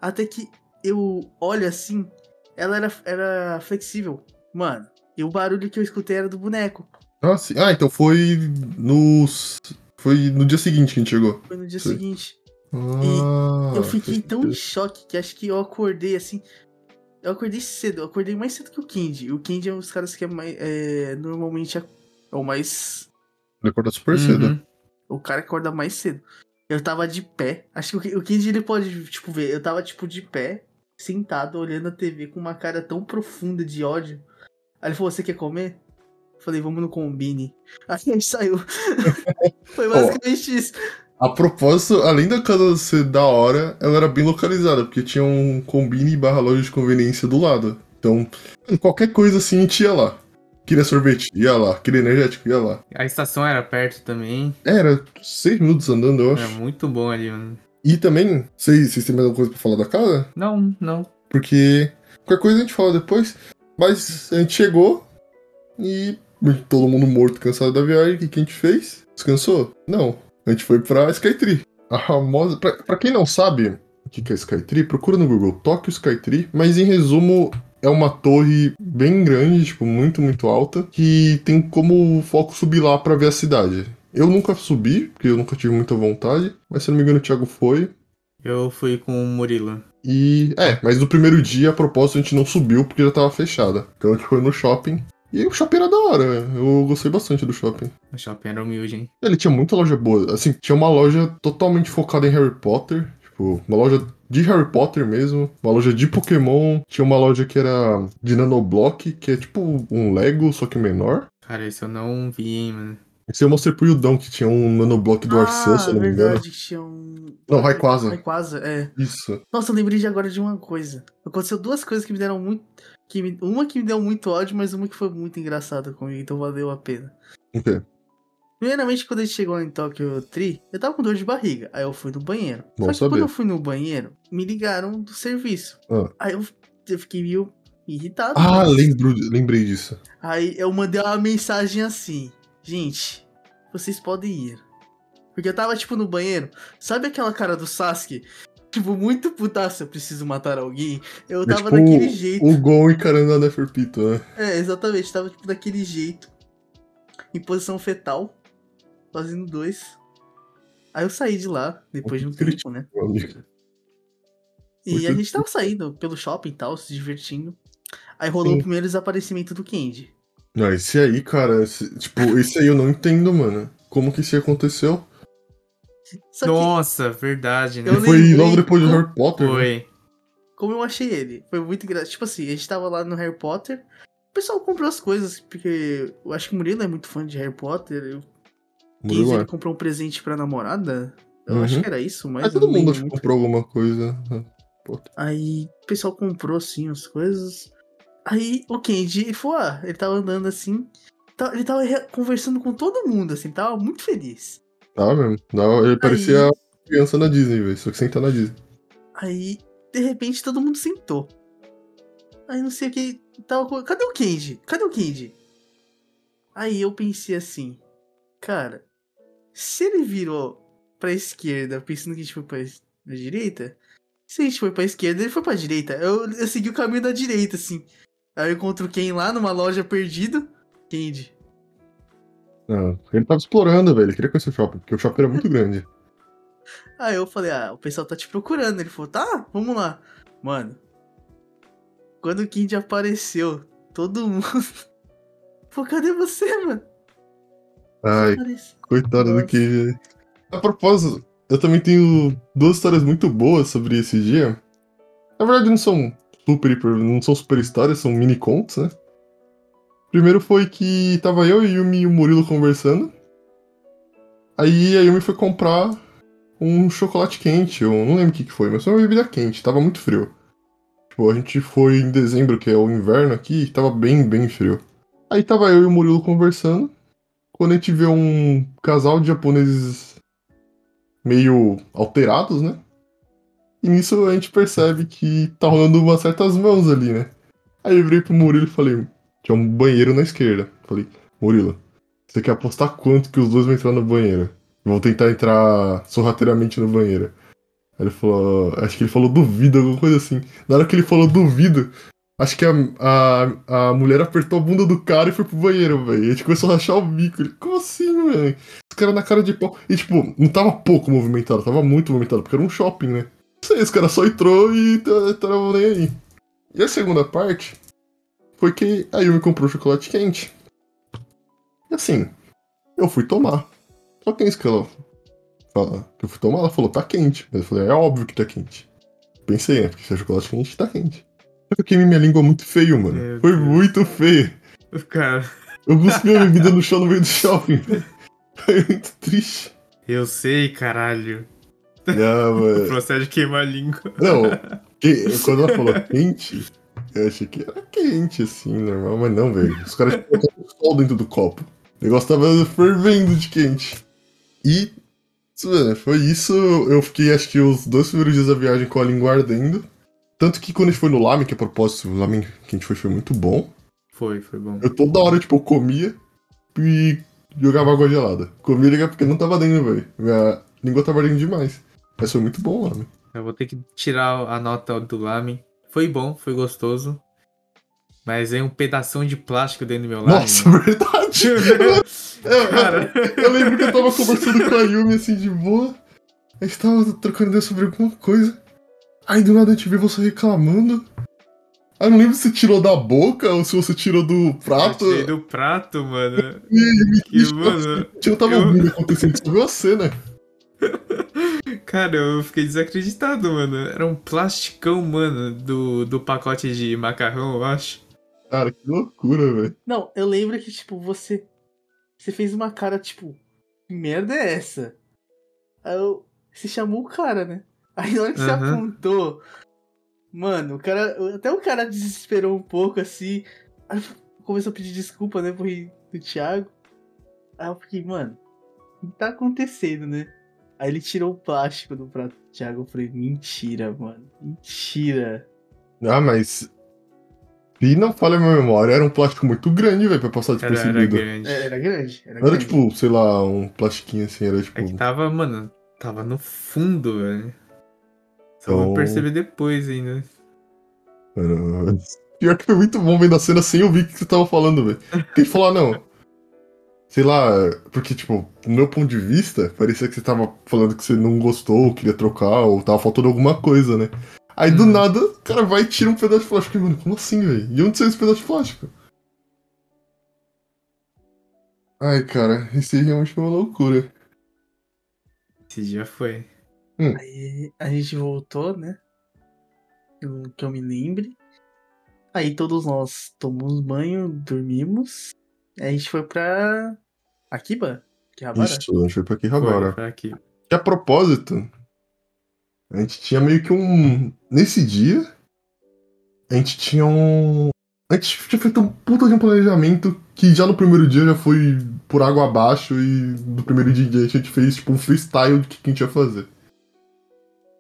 Até que eu olho assim, ela era, era flexível. Mano, e o barulho que eu escutei era do boneco. ah, sim. ah, então foi nos. Foi no dia seguinte que a gente chegou. Foi no dia seguinte. Ah, eu fiquei tão em choque que acho que eu acordei assim. Eu acordei cedo, eu acordei mais cedo que o Candy. O Candy é um dos caras que é mais. é, normalmente é, é o mais Ele acordou super cedo. Uhum. O cara acorda mais cedo. Eu tava de pé. Acho que o- Kenji ele pode, tipo, ver. Eu tava, tipo, de pé, sentado, olhando a TV com uma cara tão profunda de ódio. Aí ele falou: Você quer comer? Eu Falei, vamos no combine. Aí a gente saiu. Foi basicamente isso. A propósito, além da casa ser da hora, ela era bem localizada, porque tinha um combine barra loja de conveniência do lado. Então, qualquer coisa assim, a gente ia lá. Queria sorvete, ia lá. Queria energético, ia lá. A estação era perto também. Era seis minutos andando, eu Era acho. muito bom ali, mano. E também, vocês, vocês têm mais alguma coisa pra falar da casa? Não, não. Porque qualquer coisa a gente fala depois. Mas a gente chegou e todo mundo morto, cansado da viagem. O que, que a gente fez? Descansou? Não. A gente foi pra Skytree. A famosa. Pra, pra quem não sabe o que, é Skytree, procura no Google Tóquio Skytree. Mas em resumo, é uma torre bem grande, tipo, muito, muito alta. Que tem como foco subir lá pra ver a cidade. Eu nunca subi, porque eu nunca tive muita vontade. Mas se não me engano, o Thiago foi. Eu fui com o Murilo. E. É, mas no primeiro dia, a propósito, a gente não subiu porque já tava fechada. Então a gente foi no shopping. E o shopping era da hora, eu gostei bastante do shopping. O shopping era humilde, hein? Ele tinha muita loja boa. Assim, tinha uma loja totalmente focada em Harry Potter. Tipo, uma loja de Harry Potter mesmo. Uma loja de Pokémon. Tinha uma loja que era de Nanoblock, que é tipo um Lego, só que menor. Cara, isso eu não vi, hein, mano. Esse eu mostrei pro Yudão que tinha um Nanoblock do Arceus, se eu não me engano. Ah, verdade, tinha um. Não, Rayquaza. Rayquaza, é. Isso. Nossa, eu lembrei de agora de uma coisa. Aconteceu duas coisas que me deram muito. Que me- Uma que me deu muito ódio, mas uma que foi muito engraçada comigo, então valeu a pena. O quê? Primeiramente, quando a gente chegou em Tokyo Tree, eu tava com dor de barriga. Aí eu fui no banheiro. Bom Só que saber. quando eu fui no banheiro, me ligaram do serviço. Ah. Aí eu, eu fiquei meio irritado. Ah, mas- lembro, lembrei disso. Aí eu mandei uma mensagem assim: Gente, vocês podem ir. Porque eu tava, tipo, no banheiro. Sabe aquela cara do Sasuke? Tipo, muito putaço, eu preciso matar alguém. Eu É tava tipo daquele jeito. O Gon encarando a Neferpito, né? É, exatamente, tava tipo daquele jeito. Em posição fetal. fazendo dois. Aí eu saí de lá, depois de um Muito tempo, né? amigo. E Muito a gente tava saindo pelo shopping e tal, se divertindo. Aí rolou Sim. o primeiro desaparecimento do Candy. Não, esse aí, cara, esse- tipo, esse aí eu não entendo, mano. Como que isso aconteceu? Só que, Nossa, verdade, né? Eu Foi lembrei logo depois de como- Harry Potter. né? Foi. como eu achei ele, foi muito engraçado. Tipo assim, a gente tava lá no Harry Potter. O pessoal comprou as coisas, porque eu acho que o Murilo é muito fã de Harry Potter. Eu, Murilo, Kenzie, é. ele comprou um presente pra namorada. Eu Uhum. acho que era isso, mas. Mas eu todo mundo acho que comprou alguma coisa. né? Aí o pessoal comprou assim as coisas. Aí o Kenji, ele falou, ah, ele tava andando assim. tá- Ele tava conversando com todo mundo, assim, tava muito feliz. Tá mesmo. Não, ele parecia criança na Disney, velho. Só que senta na Disney. Aí, de repente, todo mundo sentou. Aí não sei o que. Tava. Cadê o Kenji? Cadê o Kenji? Aí eu pensei assim, cara, se ele virou pra esquerda, pensando que a gente foi pra pra direita, se a gente foi pra esquerda, ele foi pra direita. Eu, eu segui o caminho da direita, assim. Aí eu encontro Ken lá numa loja perdido. Kenji. Não, ele tava explorando, velho. Ele queria conhecer o shopping, porque o shopping era muito grande. Aí eu falei, ah, o pessoal tá te procurando. Ele falou, tá, vamos lá. Mano, quando o Kenji apareceu, todo mundo. Pô, cadê você, mano? Ai, coitado do Nossa. que. A propósito, eu também tenho duas histórias muito boas sobre esse dia. Na verdade, não são super, não são super histórias, são mini contos, né? Primeiro foi que tava eu, Yumi e o Murilo conversando. Aí a Yumi foi comprar um chocolate quente, eu não lembro o que, que foi, mas foi uma bebida quente, tava muito frio. Tipo, a gente foi em dezembro, que é o inverno aqui, e tava bem, bem frio. Aí tava eu e o Murilo conversando. Quando a gente vê um casal de japoneses meio alterados, né? E nisso a gente percebe que tá rolando umas certas mãos ali, né? Aí eu virei pro Murilo e falei, tinha um banheiro na esquerda. Falei, Murilo, você quer apostar quanto que os dois vão entrar no banheiro? Vão tentar entrar sorrateiramente no banheiro. Aí ele falou, acho que ele falou duvido, alguma coisa assim. Na hora que ele falou duvido, acho que a, a, a mulher apertou a bunda do cara e foi pro banheiro, velho. A gente começou a rachar o bico. Ele, como assim, velho? Os caras na cara de pau. E, tipo, não tava pouco movimentado, tava muito movimentado, porque era um shopping, né? Isso aí, os caras só entrou e t- tava nem aí. E a segunda parte foi que a Yumi comprou chocolate quente. E assim, eu fui tomar. Só que é isso que ela fala. Que eu fui tomar, ela falou, tá quente. Mas eu falei, é óbvio que tá quente. Pensei, né? Porque se é chocolate quente, tá quente. Só que eu queimei minha língua muito feio, mano. Meu Foi Deus. muito feio. Cara, Eu cuspi a bebida no chão no meio do shopping. velho. Foi muito triste. eu sei, caralho. Não, mano. Procede queimar a língua. Não, que- quando ela falou quente, eu achei que era quente, assim, normal, mas não, velho. Os caras colocaram sol dentro do copo. O negócio tava fervendo de quente. E, foi isso. Eu fiquei, acho que, os dois primeiros dias da viagem com a língua ardendo. Tanto que quando a gente foi no lamen, que a propósito, o lamen que a gente foi foi muito bom. Foi, foi bom. Eu toda hora, tipo, eu comia e jogava água gelada. Comia porque não tava dentro, velho. Minha língua tava ardendo demais. Mas foi muito bom o lamen. Eu vou ter que tirar a nota do lame. Foi bom, foi gostoso. Mas é um pedação de plástico dentro do meu lame. Nossa, verdade! Eu, Cara. eu lembro que eu tava conversando com a Yumi assim de boa. A gente tava trocando ideia sobre alguma coisa. Aí do nada a gente viu você reclamando. Aí eu não lembro se você tirou da boca ou se você tirou do Eu prato. tirei do prato, mano. E, Que, mano. não tava eu- ouvindo acontecendo, só viu a cena. Cara, eu fiquei desacreditado, mano. Era um plasticão, mano, do, do pacote de macarrão, eu acho. Cara, que loucura, velho. Não, eu lembro que, tipo, você. Você fez uma cara, tipo, que merda é essa? Aí eu. Você chamou o cara, né? Aí na hora que você Aham. apontou. Mano, o cara. Até o cara desesperou um pouco assim. Aí começou a pedir desculpa, né, pro do Thiago. Aí eu fiquei, mano, o que tá acontecendo, né? Aí ele tirou o plástico do prato do Thiago. Eu falei, mentira, mano. Mentira. Ah, mas. Se não falha a minha memória, era um plástico muito grande, velho, pra passar Era, era despercebido. grande. É, era grande. Era era grande. tipo, sei lá, um plastiquinho assim, era tipo. É que tava, mano, tava no fundo, velho. Só Então- vou perceber depois ainda. Pior que foi muito bom vendo a cena sem ouvir o que você tava falando, velho. Porque ele falou, ah, não. Sei lá, porque, tipo, no meu ponto de vista, parecia que você tava falando que você não gostou, queria trocar, ou tava faltando alguma coisa, né? Aí do Hum. nada, o cara vai e tira um pedaço de plástico. Mano, como assim, velho? E onde saiu esse pedaço de plástico? Ai, cara, esse aí realmente foi uma loucura. Esse dia foi. Aí a gente voltou, né? Eu- Que eu me lembre. Aí todos nós tomamos banho, dormimos. A gente foi pra Akiba, Akihabara. Isso, a gente foi pra aqui Foi, agora. foi aqui. Que a propósito, a gente tinha meio que um. Nesse dia, a gente tinha um. A gente tinha feito um puta de um planejamento que já no primeiro dia já foi por água abaixo e no primeiro dia a gente fez tipo um freestyle do que a gente ia fazer.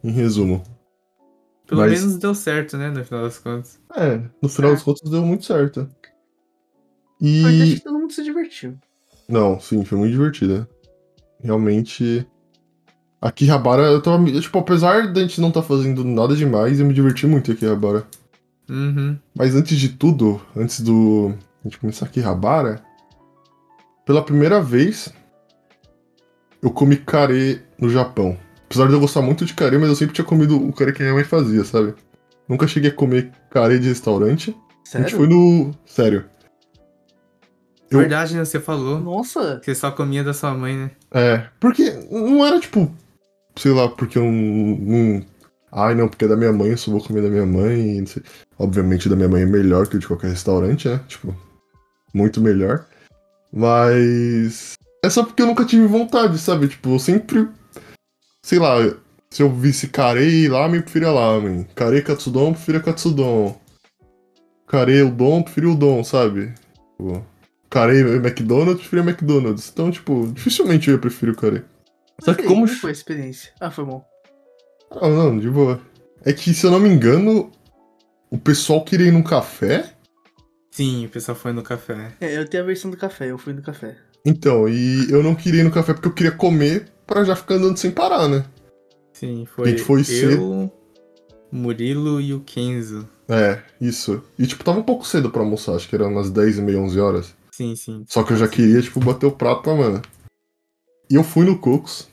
Em resumo. Pelo Mas- menos deu certo, né? No final das contas. É, no final É. das contas deu muito certo. O importante é E. que todo mundo se divertiu. Não, sim, foi muito divertida. Realmente. Aqui Rabara, eu tava. Tipo, apesar da gente não tá fazendo nada demais, eu me diverti muito aqui Rabara. Uhum. Mas antes de tudo, antes do. A gente começar aqui Rabara. Pela primeira vez. Eu comi carê no Japão. Apesar de eu gostar muito de carê, mas eu sempre tinha comido o carê que minha mãe fazia, sabe? Nunca cheguei a comer carê de restaurante. A Sério? gente foi no. Sério. Eu- Verdade, né? Você falou. Nossa! que Você só comia da sua mãe, né? É, porque não era tipo, sei lá, porque eu não. não- Ai, não, porque é da minha mãe, eu só vou comer da minha mãe. Não sei. Obviamente, da minha mãe é melhor que o de qualquer restaurante, né? Tipo, muito melhor. Mas. É só porque eu nunca tive vontade, sabe? Tipo, eu sempre. Sei lá, se eu visse carei lá, me preferia lamen. Carei katsudon, preferia katsudon. Carei udon, preferia udon, sabe? Tipo, carei McDonald's, preferia McDonald's. Então, tipo, dificilmente eu ia preferir o carei. Só que aí, como. foi a experiência? Ah, foi bom. Não, não, de boa. É que, se eu não me engano, o pessoal queria ir num café. Sim, o pessoal foi no café. É, eu tenho a versão do café, eu fui no café. Então, e eu não queria ir no café porque eu queria comer pra já ficar andando sem parar, né? Sim, foi, gente foi eu, cedo. Murilo e o Kenzo. É, isso. E, tipo, tava um pouco cedo pra almoçar, acho que era umas 10 e meia, 11 horas. Sim, sim. Só que eu já queria, tipo, bater o prato pra mano. E eu fui no Cocos.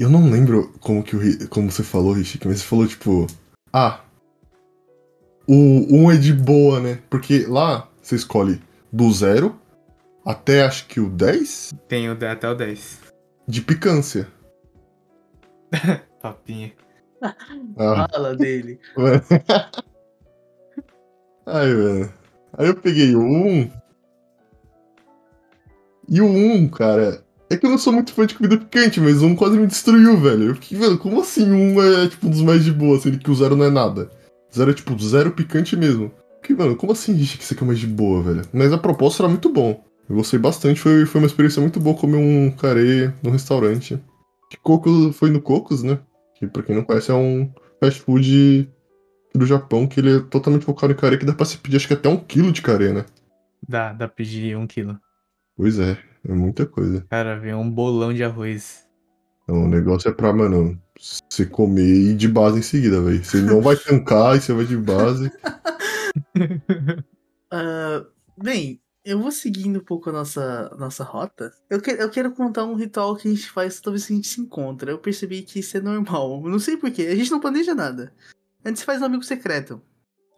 Eu não lembro como que o como você falou, Richie, mas você falou, tipo. Ah. O um é de boa, né? Porque lá você escolhe do zero até acho que o 10 Tem o até o 10. de picância. Papinha. Ah, Fala dele. Ai, mano. Aí eu peguei o 1. E o 1, cara. É que eu não sou muito fã de comida picante, mas o 1 quase me destruiu, velho. Eu fiquei, velho, como assim o 1 é tipo um dos mais de boa, sendo que o 0 não é nada? Zero é tipo zero picante mesmo. Porque, mano, como assim diz que isso aqui é mais de boa, velho? Mas a proposta era muito bom. Eu gostei bastante, foi, foi uma experiência muito boa comer um carê no restaurante. Que Coco foi no Cocos, né? Que pra quem não conhece é um fast food do Japão, que ele é totalmente focado em carê, que dá pra se pedir acho que até um quilo de carê, né? Dá, dá pra pedir um quilo. Pois é, é muita coisa. Cara, vem um bolão de arroz. Então, o negócio é pra, mano, você comer e ir de base em seguida, velho. Você não vai tancar e você vai de base. Ah, bem, eu vou seguindo um pouco a nossa, nossa rota. Eu, que, eu quero contar um ritual que a gente faz toda vez que a gente se encontra. Eu percebi que isso é normal. Eu Não sei porquê. A gente não planeja nada. A gente faz um amigo secreto.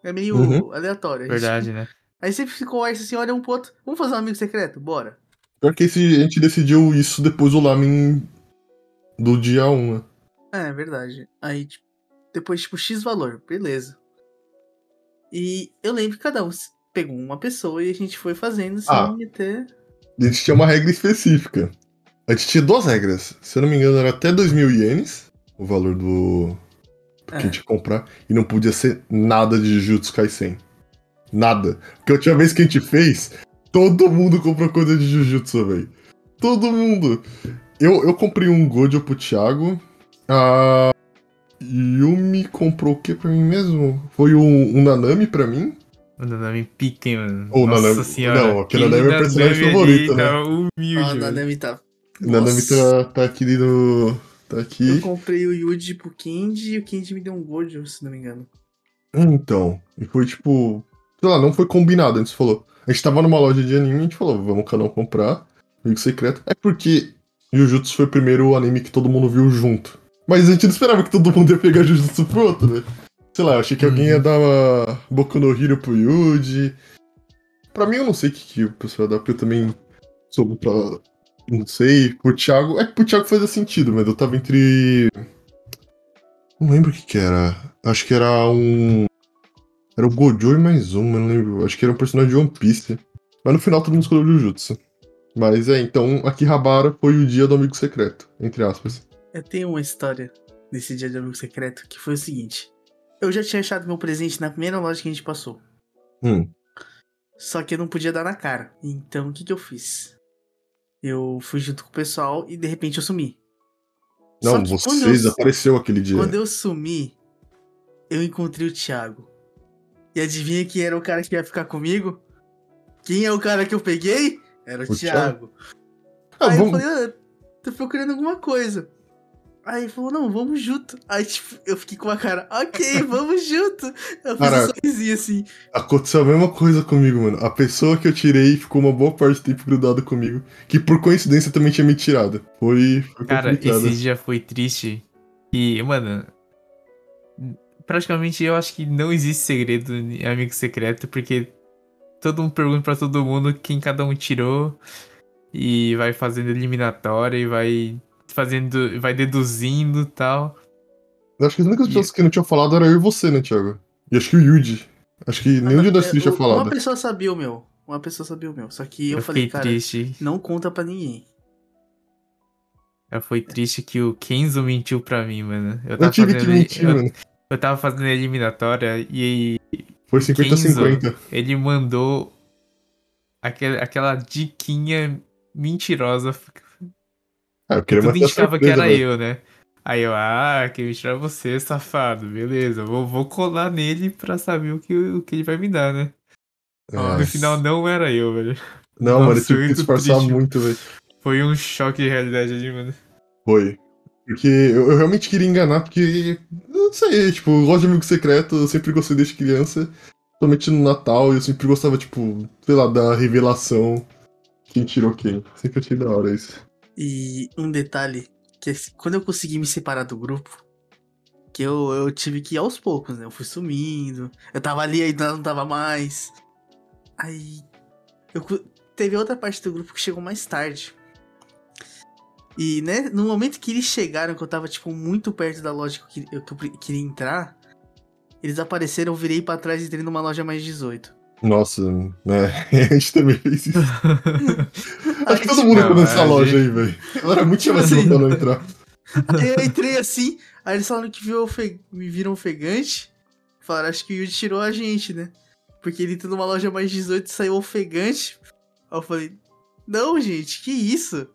É meio Uhum. aleatório. Gente- Verdade, né? Aí sempre se conversa assim, olha um pro outro. Vamos fazer um amigo secreto? Bora. Pior que esse, a gente decidiu isso depois do lamen do dia 1, né? É, é verdade. Aí, tipo, depois, tipo, X valor, beleza. E eu lembro que cada um pegou uma pessoa e a gente foi fazendo assim, Ah. até. A gente tinha uma regra específica. A gente tinha duas regras. Se eu não me engano, era até 2 mil ienes o valor do. Que a É. gente ia comprar. E não podia ser nada de Jujutsu Kaisen. Nada. Porque a última vez que a gente fez, todo mundo comprou coisa de Jujutsu, velho. Todo mundo. Eu, eu comprei um Gojo pro Thiago. A Yumi comprou o que pra mim mesmo? Foi um, um Nanami pra mim. O Nanami pica, hein, mano. Ou o Nossa Nanami- senhora. não, aquele Nanami é Aquele personagem Nanami favorito, ali né? Tá humilde, Ah. Nanami tá. Nanami Nossa. tá, tá aqui no. Tá Eu aqui. comprei o Yuji pro Kenji e o Kenji me deu um Gojo, se não me engano. Então, e foi tipo. Sei lá, não foi combinado, antes falou. A A gente tava numa loja de anime e a gente falou, vamos cada um comprar. Amigo secreto. É porque Jujutsu foi o primeiro anime que todo mundo viu junto. Mas a gente não esperava que todo mundo ia pegar Jujutsu pro outro, né? Sei lá, eu achei que alguém ia dar uma Boku no Hero pro Yuji. Pra mim, eu não sei o que, que o pessoal ia dar, porque eu também soube pra. Não sei. Pro Thiago. É que pro Thiago fazia sentido, mas eu tava entre. Não lembro o que que era. Acho que era um. Era o Gojo e mais um, mas não lembro. Acho que era um personagem de One Piece. Mas no final todo mundo escolheu Jujutsu. Mas é, então Akihabara foi o dia do amigo secreto, entre aspas. Eu tenho uma história desse dia do amigo secreto que foi o seguinte. Eu já tinha achado meu presente na primeira loja que a gente passou. Hum. Só que eu não podia dar na cara. Então o que, que eu fiz? Eu fui junto com o pessoal e de repente eu sumi. Não, que você quando eu- desapareceu aquele dia. Quando eu sumi, eu encontrei o Thiago. E adivinha quem era o cara que ia ficar comigo? Quem é o cara que eu peguei? Era o, O Thiago. Ah, Aí vamos- eu falei, ah, tô procurando alguma coisa. Aí ele falou, não, vamos junto. Aí, tipo, eu fiquei com uma cara, ok, vamos junto. Eu fiz Cara, um sorrisinho assim. Aconteceu a mesma coisa comigo, mano. A pessoa que eu tirei ficou uma boa parte do tempo grudada comigo, que por coincidência também tinha me tirado. Foi, foi Cara, complicado. esse dia foi triste. E, mano. Praticamente eu acho que não existe segredo em amigo secreto, porque todo mundo pergunta pra todo mundo quem cada um tirou. E vai fazendo eliminatória e vai fazendo. vai deduzindo e tal. Eu acho que as únicas E- pessoas que não tinham falado era eu e você, né, Thiago? E acho que o Yuji. Acho que nenhum de nós três tinha falado. Uma pessoa sabia o meu. Uma pessoa sabia o meu. Só que eu, Eu, falei, cara, triste. não conta pra ninguém. Eu foi triste que o Kenzo mentiu pra mim, mano. Eu Eu tava tive que fazendo, mentir, eu, mano. eu tava fazendo a eliminatória e Foi 50-50. ele mandou aquele, aquela diquinha mentirosa. Ah, eu queria Tudo indicava que era eu, né? Aí eu, ah, quem me tirar você, safado. Beleza, vou, vou colar nele pra saber o que, o que ele vai me dar, né? É. No final não era eu, velho. Não, Nossa, mano, eu tive que triste. muito, velho. Foi um choque de realidade ali, mano. Foi. Porque eu, eu realmente queria enganar, porque. Não sei, tipo, eu gosto de amigo secreto, eu sempre gostei desde criança. Somente no Natal, eu sempre gostava, tipo, sei lá, da revelação. Quem tirou quem. Sempre achei da hora isso. E um detalhe, que assim, quando eu consegui me separar do grupo, que eu, eu tive que ir aos poucos, né? Eu fui sumindo, eu tava ali, aí não tava mais. Aí. Eu, teve outra parte do grupo que chegou mais tarde. E, né, no momento que eles chegaram, que eu tava, tipo, muito perto da loja que eu, que eu queria entrar, eles apareceram, eu virei pra trás e entrei numa loja mais 18. Nossa, né? A gente também fez isso. Acho que todo mundo entrou nessa a loja aí, velho. Era muito chamativa assim- pra não entrar. Eu entrei assim, aí eles falaram que viu ofe- me viram ofegante. Falaram, acho que o Yuji tirou a gente, né? Porque ele entrou numa loja mais 18 e saiu ofegante. Aí eu falei, não, gente, que isso?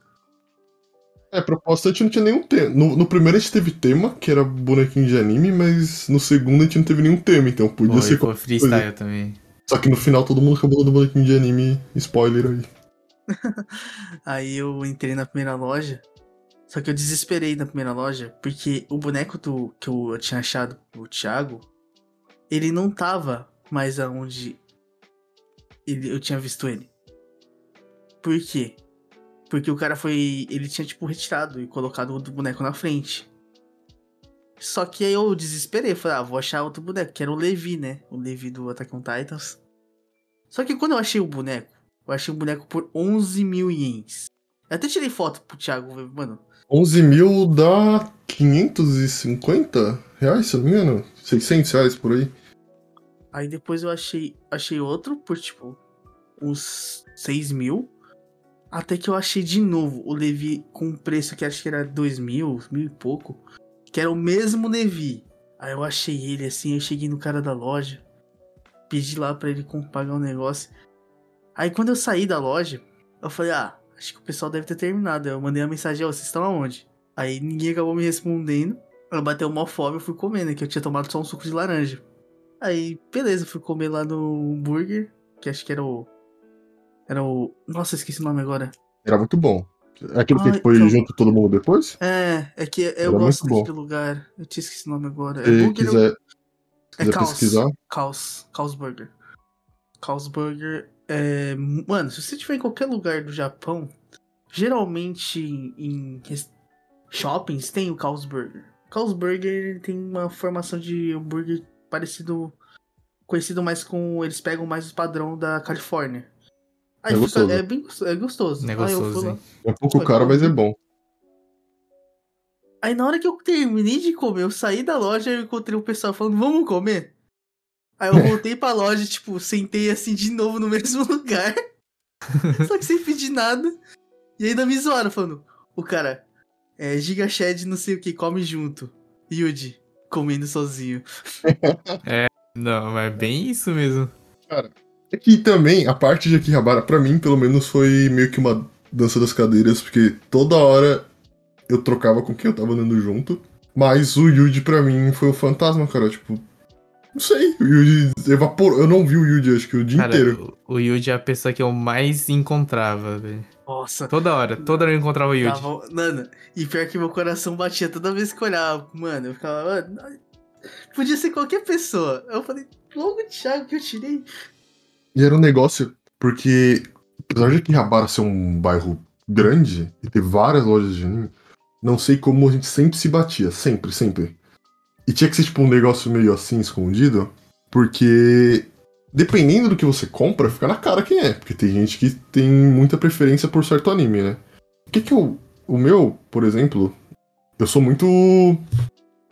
É, proposta a gente não tinha nenhum tema. No, no primeiro a gente teve tema, que era bonequinho de anime, mas no segundo a gente não teve nenhum tema, então podia Foi, ser foi qualquer freestyle coisa. também. Só que no final todo mundo acabou dando bonequinho de anime, spoiler aí. Aí eu entrei na primeira loja. Só que eu desesperei na primeira loja, porque o boneco do, que eu tinha achado pro Thiago, ele não tava mais aonde ele, eu tinha visto ele. Por quê? Porque o cara foi. Ele tinha, tipo, retirado e colocado outro boneco na frente. Só que aí eu desesperei, falei, ah, vou achar outro boneco, que era o Levi, né? O Levi do Attack on Titans. Só que quando eu achei o boneco, eu achei o boneco por 11 mil ienes. Eu até tirei foto pro Thiago, mano. 11 mil dá 550 reais, se eu não me engano. 600 reais por aí. Aí depois eu achei, achei outro por tipo uns 6 mil. Até que eu achei de novo o Levi com um preço que acho que era 2 mil, mil e pouco. Que era o mesmo Levi. Aí eu achei ele assim, eu cheguei no cara da loja. Pedi lá pra ele pagar um negócio. Aí quando eu saí da loja, eu falei, ah, acho que o pessoal deve ter terminado. Eu mandei a mensagem, ó, vocês estão aonde? Aí ninguém acabou me respondendo. Eu bateu uma fome, eu fui comer, né? Que eu tinha tomado só um suco de laranja. Aí, beleza, fui comer lá no burger, que acho que era o. Era o. Nossa, esqueci o nome agora. Era muito bom. É Aquele que Ai, foi calma. junto todo mundo depois? É, é que eu Era gosto daquele lugar. Eu tinha esquecido o nome agora. É Se burger quiser, é quiser Caos. pesquisar. Caos. Caos Burger. Caos Burger É, mano, se você estiver em qualquer lugar do Japão, geralmente em shoppings tem o Carl's Burger. Carl's Burger tem uma formação de hambúrguer parecido, conhecido mais com. Eles pegam mais o padrão da Califórnia. Aí É fica- gostoso. é bem gostoso. É gostoso. É Aí eu fui gostoso? É um pouco Foi caro, bom. mas é bom. Aí na hora que eu terminei de comer, eu saí da loja e eu encontrei o pessoal falando, vamos comer? Aí eu voltei pra loja, tipo, sentei assim de novo no mesmo lugar. só que sem pedir nada. E ainda me zoaram, falando, o cara, é Giga Shed não sei o que, come junto. Yuji, comendo sozinho. Não, mas é bem isso mesmo. É que também, a parte de Akihabara, pra mim, pelo menos, foi meio que uma dança das cadeiras, porque toda hora eu trocava com quem eu tava andando junto. Mas o Yuji, pra mim, foi o fantasma, cara. Tipo, não sei, o Yuji evaporou. Eu não vi o Yuji, acho que o dia Cara, inteiro. o o Yuji é a pessoa que eu mais encontrava, velho. Nossa, Toda hora, toda hora eu encontrava o Yuji. tava... Mano, e pior que meu coração batia toda vez que eu olhava. Mano, eu ficava, mano, podia ser qualquer pessoa. Eu falei, logo o Thiago que eu tirei. E era um negócio, porque apesar de Akihabara ser um bairro grande e ter várias lojas de anime, não sei como a gente sempre se batia. Sempre, sempre. E tinha que ser tipo um negócio meio assim, escondido, porque dependendo do que você compra, fica na cara quem é. Porque tem gente que tem muita preferência por certo anime, né? O que que eu. O meu, por exemplo, eu sou muito.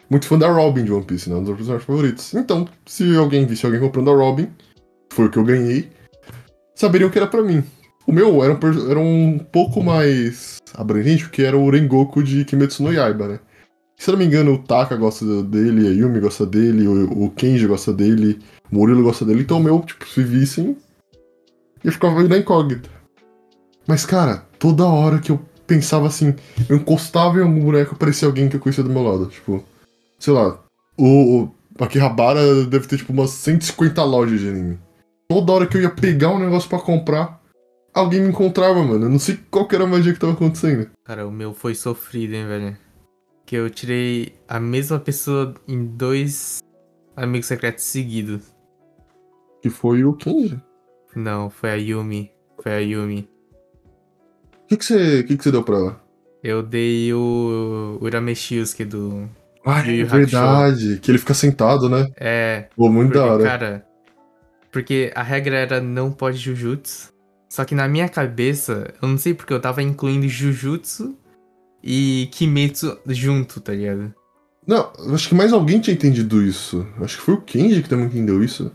Muito fã da Robin de One Piece, né? Um dos meus personagens favoritos. Então, se alguém visse alguém comprando a Robin, foi o que eu ganhei, saberiam que era pra mim. O meu era um, era um pouco mais abrangente, porque era o Rengoku de Kimetsu no Yaiba, né? Se eu não me engano, o Taka gosta dele, a Yumi gosta dele, o, o Kenji gosta dele, o Murilo gosta dele, então o meu, tipo, se vissem, eu ficava na incógnita. Mas, cara, toda hora que eu pensava assim, eu encostava em algum boneco, aparecia alguém que eu conhecia do meu lado. Tipo, sei lá, o, o Akihabara deve ter, tipo, umas 150 lojas de anime. Toda hora que eu ia pegar um negócio pra comprar, alguém me encontrava, mano. Eu não sei qual que era a magia que tava acontecendo. Cara, o meu foi sofrido, hein, velho. Que eu tirei a mesma pessoa em dois amigos secretos seguidos. Que foi o Kenji. Não, foi a Yumi. Foi a Yumi. O que que você que que você deu pra ela? Eu dei o Urameshiusuke do. Ah, é verdade. Que ele fica sentado, né? É. Pô, muito da hora. cara. Porque a regra era não pode Jujutsu. Só que na minha cabeça, eu não sei porque eu tava incluindo Jujutsu e Kimetsu junto, tá ligado? Não, eu acho que mais alguém tinha entendido isso. Acho que foi o Kenji que também entendeu isso.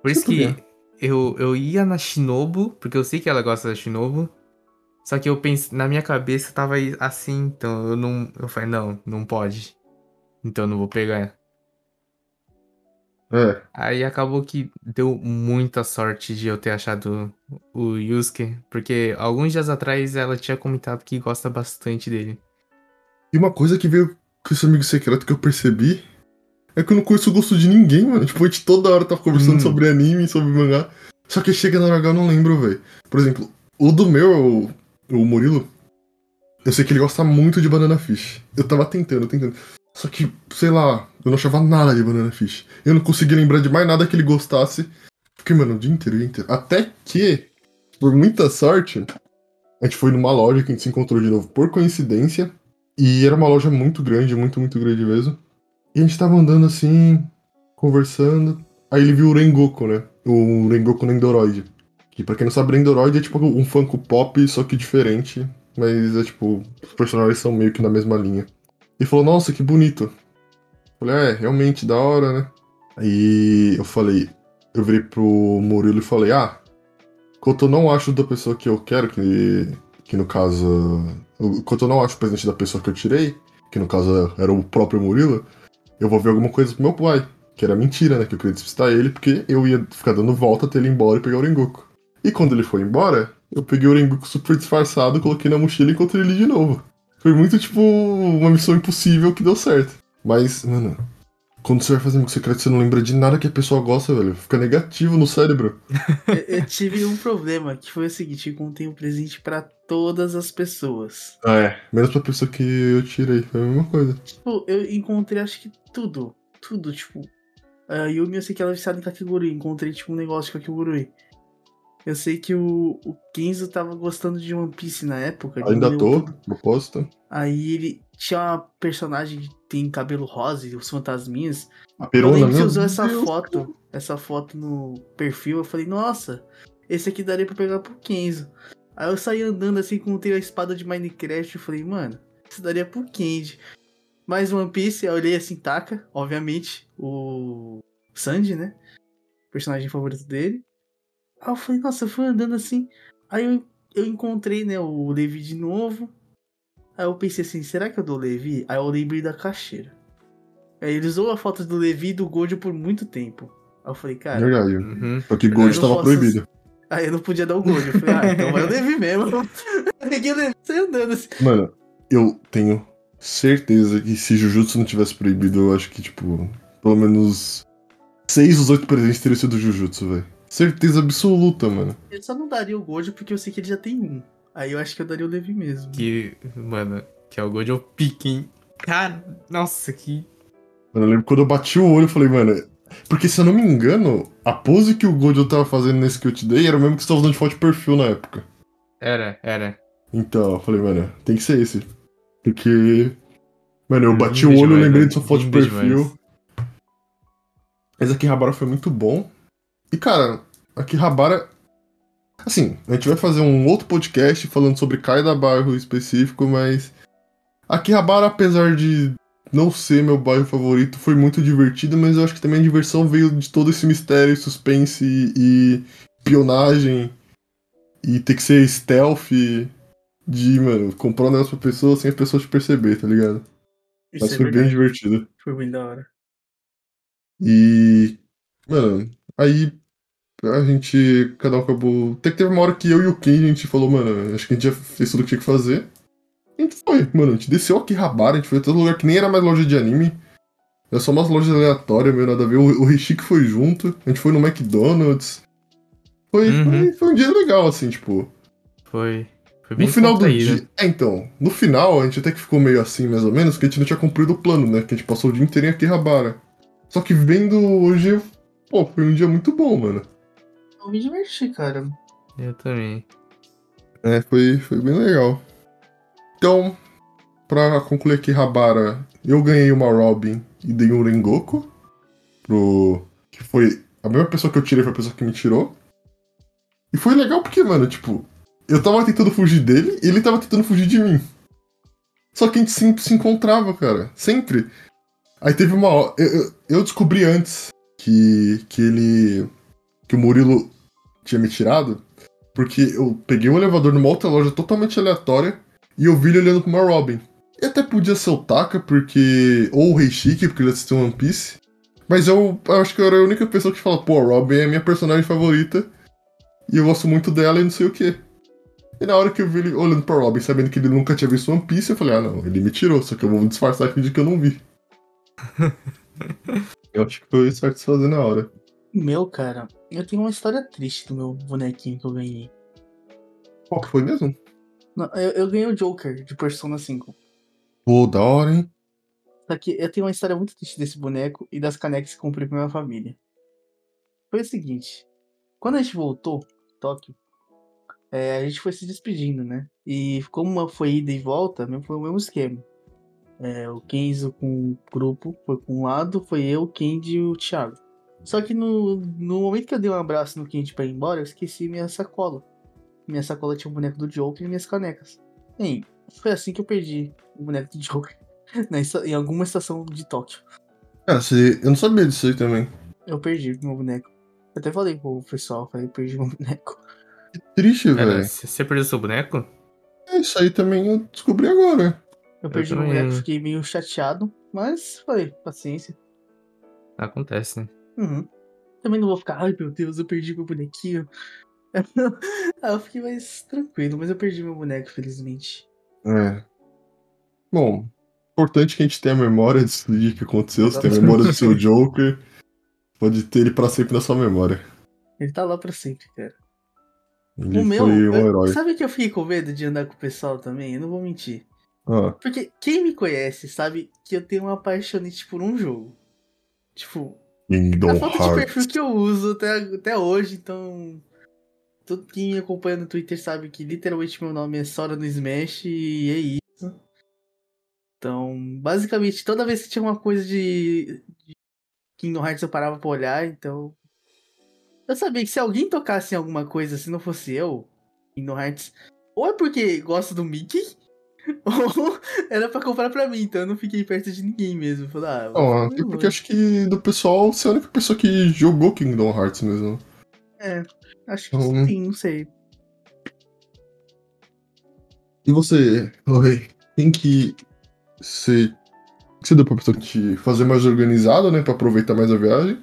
Por isso que eu, eu ia na Shinobu, porque eu sei que ela gosta da Shinobu. Só que eu pensei, na minha cabeça tava assim, então eu não. Eu falei, não, não pode. Então eu não vou pegar. É. Aí acabou que deu muita sorte de eu ter achado o Yusuke, porque alguns dias atrás ela tinha comentado que gosta bastante dele. E uma coisa que veio com esse amigo secreto que eu percebi é que eu não conheço o gosto de ninguém, mano. Tipo, a gente toda hora tava conversando Hum. sobre anime, sobre mangá. Só que chega na hora H eu não lembro, velho. Por exemplo, o do meu, o, o Murilo, eu sei que ele gosta muito de Banana Fish. Eu tava tentando, tentando. Só que, sei lá, eu não achava nada de Banana Fish. Eu não conseguia lembrar de mais nada que ele gostasse. Fiquei, mano, o dia inteiro, o dia inteiro. Até que, por muita sorte, a gente foi numa loja que a gente se encontrou de novo por coincidência. E era uma loja muito grande, muito, muito grande mesmo. E a gente tava andando assim, conversando. Aí ele viu o Rengoku, né? O Rengoku Nendoroid. Que pra quem não sabe, Nendoroid é tipo um Funko Pop, só que diferente. Mas é tipo, os personagens são meio que na mesma linha. E falou, nossa, que bonito. Falei, é, realmente, da hora, né? Aí eu falei, eu virei pro Murilo e falei, ah, quanto eu não acho da pessoa que eu quero, que, que no caso. Quanto eu não acho o presente da pessoa que eu tirei, que no caso era o próprio Murilo, eu vou ver alguma coisa pro meu pai. Que era mentira, né? Que eu queria despistar ele, porque eu ia ficar dando volta até ele ir embora e pegar o Rengoku. E quando ele foi embora, eu peguei o Rengoku super disfarçado, coloquei na mochila e encontrei ele de novo. Foi muito, tipo, uma missão impossível que deu certo. Mas, mano, quando você vai fazer amigo secreto, você não lembra de nada que a pessoa gosta, velho. Fica negativo no cérebro. eu, eu tive um problema, que foi o seguinte, eu contei um presente pra todas as pessoas. Ah, é. Menos pra pessoa que eu tirei. Foi a mesma coisa. Tipo, eu encontrei acho que tudo. Tudo, tipo. A Yumi, eu sei que ela é viciada em Kakegurui. Encontrei, tipo, um negócio de Kakegurui. Eu sei que o, o Kenzo tava gostando de One Piece na época. Ainda tô, proposta. Aí ele tinha uma personagem que tem cabelo rosa e os fantasminhas. A Eu perona, lembro que usou essa Deus. foto, essa foto no perfil. Eu falei, nossa, esse aqui daria pra pegar pro Kenzo. Aí eu saí andando assim com a espada de Minecraft. Eu falei, mano, isso daria pro Kenji. Mais One Piece, eu olhei assim, taca, obviamente, o Sanji, né? Personagem favorito dele. Aí eu falei, nossa, eu fui andando assim. Aí eu, eu encontrei, né, o Levi de novo. Aí eu pensei assim, será que eu dou o Levi? Aí eu lembrei da caixeira. Aí ele usou a foto do Levi e do Gold por muito tempo. Aí eu falei, cara, Verdade. Uhum. Só que tava posso- proibido. aí eu não podia dar o Gold. Eu falei, ah, então vai o Levi mesmo. Eu Peguei o Levi e andando assim. Mano, eu tenho certeza que se Jujutsu não tivesse proibido, eu acho que, tipo, pelo menos seis dos oito presentes teriam sido Jujutsu, velho. Certeza absoluta, mano. Eu só não daria o Gold porque eu sei que ele já tem um. Aí eu acho que eu daria o Levi mesmo. Que, mano, que é o Gold Pique, hein? Cara, nossa, que. Mano, eu lembro quando eu bati o olho, eu falei, mano. Porque se eu não me engano, a pose que o Gold tava fazendo nesse que eu te dei era o mesmo que você tava usando de foto de perfil na época. Era, era. Então, eu falei, mano, tem que ser esse. Porque. Mano, eu bati o olho, eu demais, lembrei né? de sua foto de perfil. demais. Mas Akihabara foi muito bom. E, cara, Akihabara. Assim, a gente vai fazer um outro podcast falando sobre cada bairro específico, mas. Akihabara, apesar de não ser meu bairro favorito, foi muito divertido, mas eu acho que também a diversão veio de todo esse mistério, suspense e, espionagem. E ter que ser stealth de, mano, comprar um negócio pra pessoa sem a pessoa te perceber, tá ligado? Isso Mas é foi bem verdade. divertido. Foi bem da hora. E. Mano, aí a gente. Cada um acabou. Até que teve uma hora que eu e o Ken a gente falou, mano, acho que a gente já fez tudo o que tinha que fazer. A gente foi, mano, a gente desceu aqui Rabara, a gente foi a todo lugar que nem era mais loja de anime. Era só umas lojas aleatórias, meio nada a ver. O, o Rishik foi junto, a gente foi no McDonald's. Foi, Uhum. foi, foi um dia legal, assim, tipo. Foi. Foi bem No final do contraído. dia. É, então. No final, a gente até que ficou meio assim, mais ou menos, porque a gente não tinha cumprido o plano, né? Que a gente passou o dia inteiro em Akihabara. Só que vendo hoje, pô, foi um dia muito bom, mano. Eu me diverti, cara. Eu também. É, foi, foi bem legal. Então, pra concluir aqui Habara, eu ganhei uma Robin e dei um Rengoku. Pro. Que foi. A mesma pessoa que eu tirei foi a pessoa que me tirou. E foi legal porque, mano, tipo, eu tava tentando fugir dele e ele tava tentando fugir de mim. Só que a gente sempre se encontrava, cara. Sempre. Aí teve uma hora. Eu- eu descobri antes que, que ele. que o Murilo tinha me tirado. Porque eu peguei um elevador numa outra loja totalmente aleatória e eu vi ele olhando pra uma Robin. E até podia ser o Taka, porque. Ou o Reishiki, porque ele assistiu One Piece. Mas eu, eu acho que eu era a única pessoa que fala, pô, a Robin é a minha personagem favorita. E eu gosto muito dela e não sei o quê. E na hora que eu vi ele olhando pra Robin, sabendo que ele nunca tinha visto One Piece, eu falei, ah não, ele me tirou, só que eu vou disfarçar aqui de que eu não vi. eu acho que foi satisfazer na hora. Meu, cara, eu tenho uma história triste do meu bonequinho que eu ganhei. Qual que foi mesmo? Não, eu, eu ganhei o Joker de Persona 5. Pô, da hora, hein? Só que eu tenho uma história muito triste desse boneco e das canecas que comprei pra minha família. Foi o seguinte: quando a gente voltou, Tóquio, é, a gente foi se despedindo, né? E como foi ida e volta, foi o mesmo esquema. É, o Kenzo com o grupo foi com um lado, foi eu, o Kendi e o Thiago. Só que no, no momento que eu dei um abraço no Kendi pra ir embora, eu esqueci minha sacola. Minha sacola tinha o boneco do Joker e minhas canecas. Bem, foi assim que eu perdi o boneco do Joker. em alguma estação de Tóquio. Cara, você... eu não sabia disso aí também. Eu perdi meu boneco. Eu até falei pro pessoal, falei, perdi meu boneco. Triste, Cara, velho. você perdeu seu boneco? É, Isso aí também eu descobri agora. Eu perdi meu também. boneco, fiquei meio chateado, mas falei, paciência. Acontece, né? Uhum. Também não vou ficar, ai meu Deus, eu perdi meu bonequinho. Eu fiquei mais tranquilo, mas eu perdi meu boneco, felizmente. É. Bom, importante que a gente tenha memória disso dia que aconteceu. Você tem memória do seu Joker. Pode ter ele pra sempre na sua memória. Ele tá lá pra sempre, cara. Ele o meu, foi um herói. sabe que eu fiquei com medo de andar com o pessoal também? Eu não vou mentir. Ah, Porque quem me conhece sabe que eu tenho uma apaixonite por um jogo. Tipo, Kingdom a foto de perfil que eu uso até, até hoje, então. todo quem me acompanha no Twitter sabe que literalmente meu nome é Sora no Smash e é isso. Então, basicamente, toda vez que tinha uma coisa de, de Kingdom Hearts eu parava pra olhar, então. Eu sabia que se alguém tocasse em alguma coisa, se não fosse eu, Kingdom Hearts, ou é porque gosta do Mickey, ou era pra comprar pra mim, então eu não fiquei perto de ninguém mesmo. Falei, ah, Não, é porque acho que do pessoal, você é a única pessoa que jogou Kingdom Hearts mesmo. É, acho que Então- sim, não sei. E você, Oi, quem que que você deu pra pessoa te fazer mais organizado, né? Pra aproveitar mais a viagem?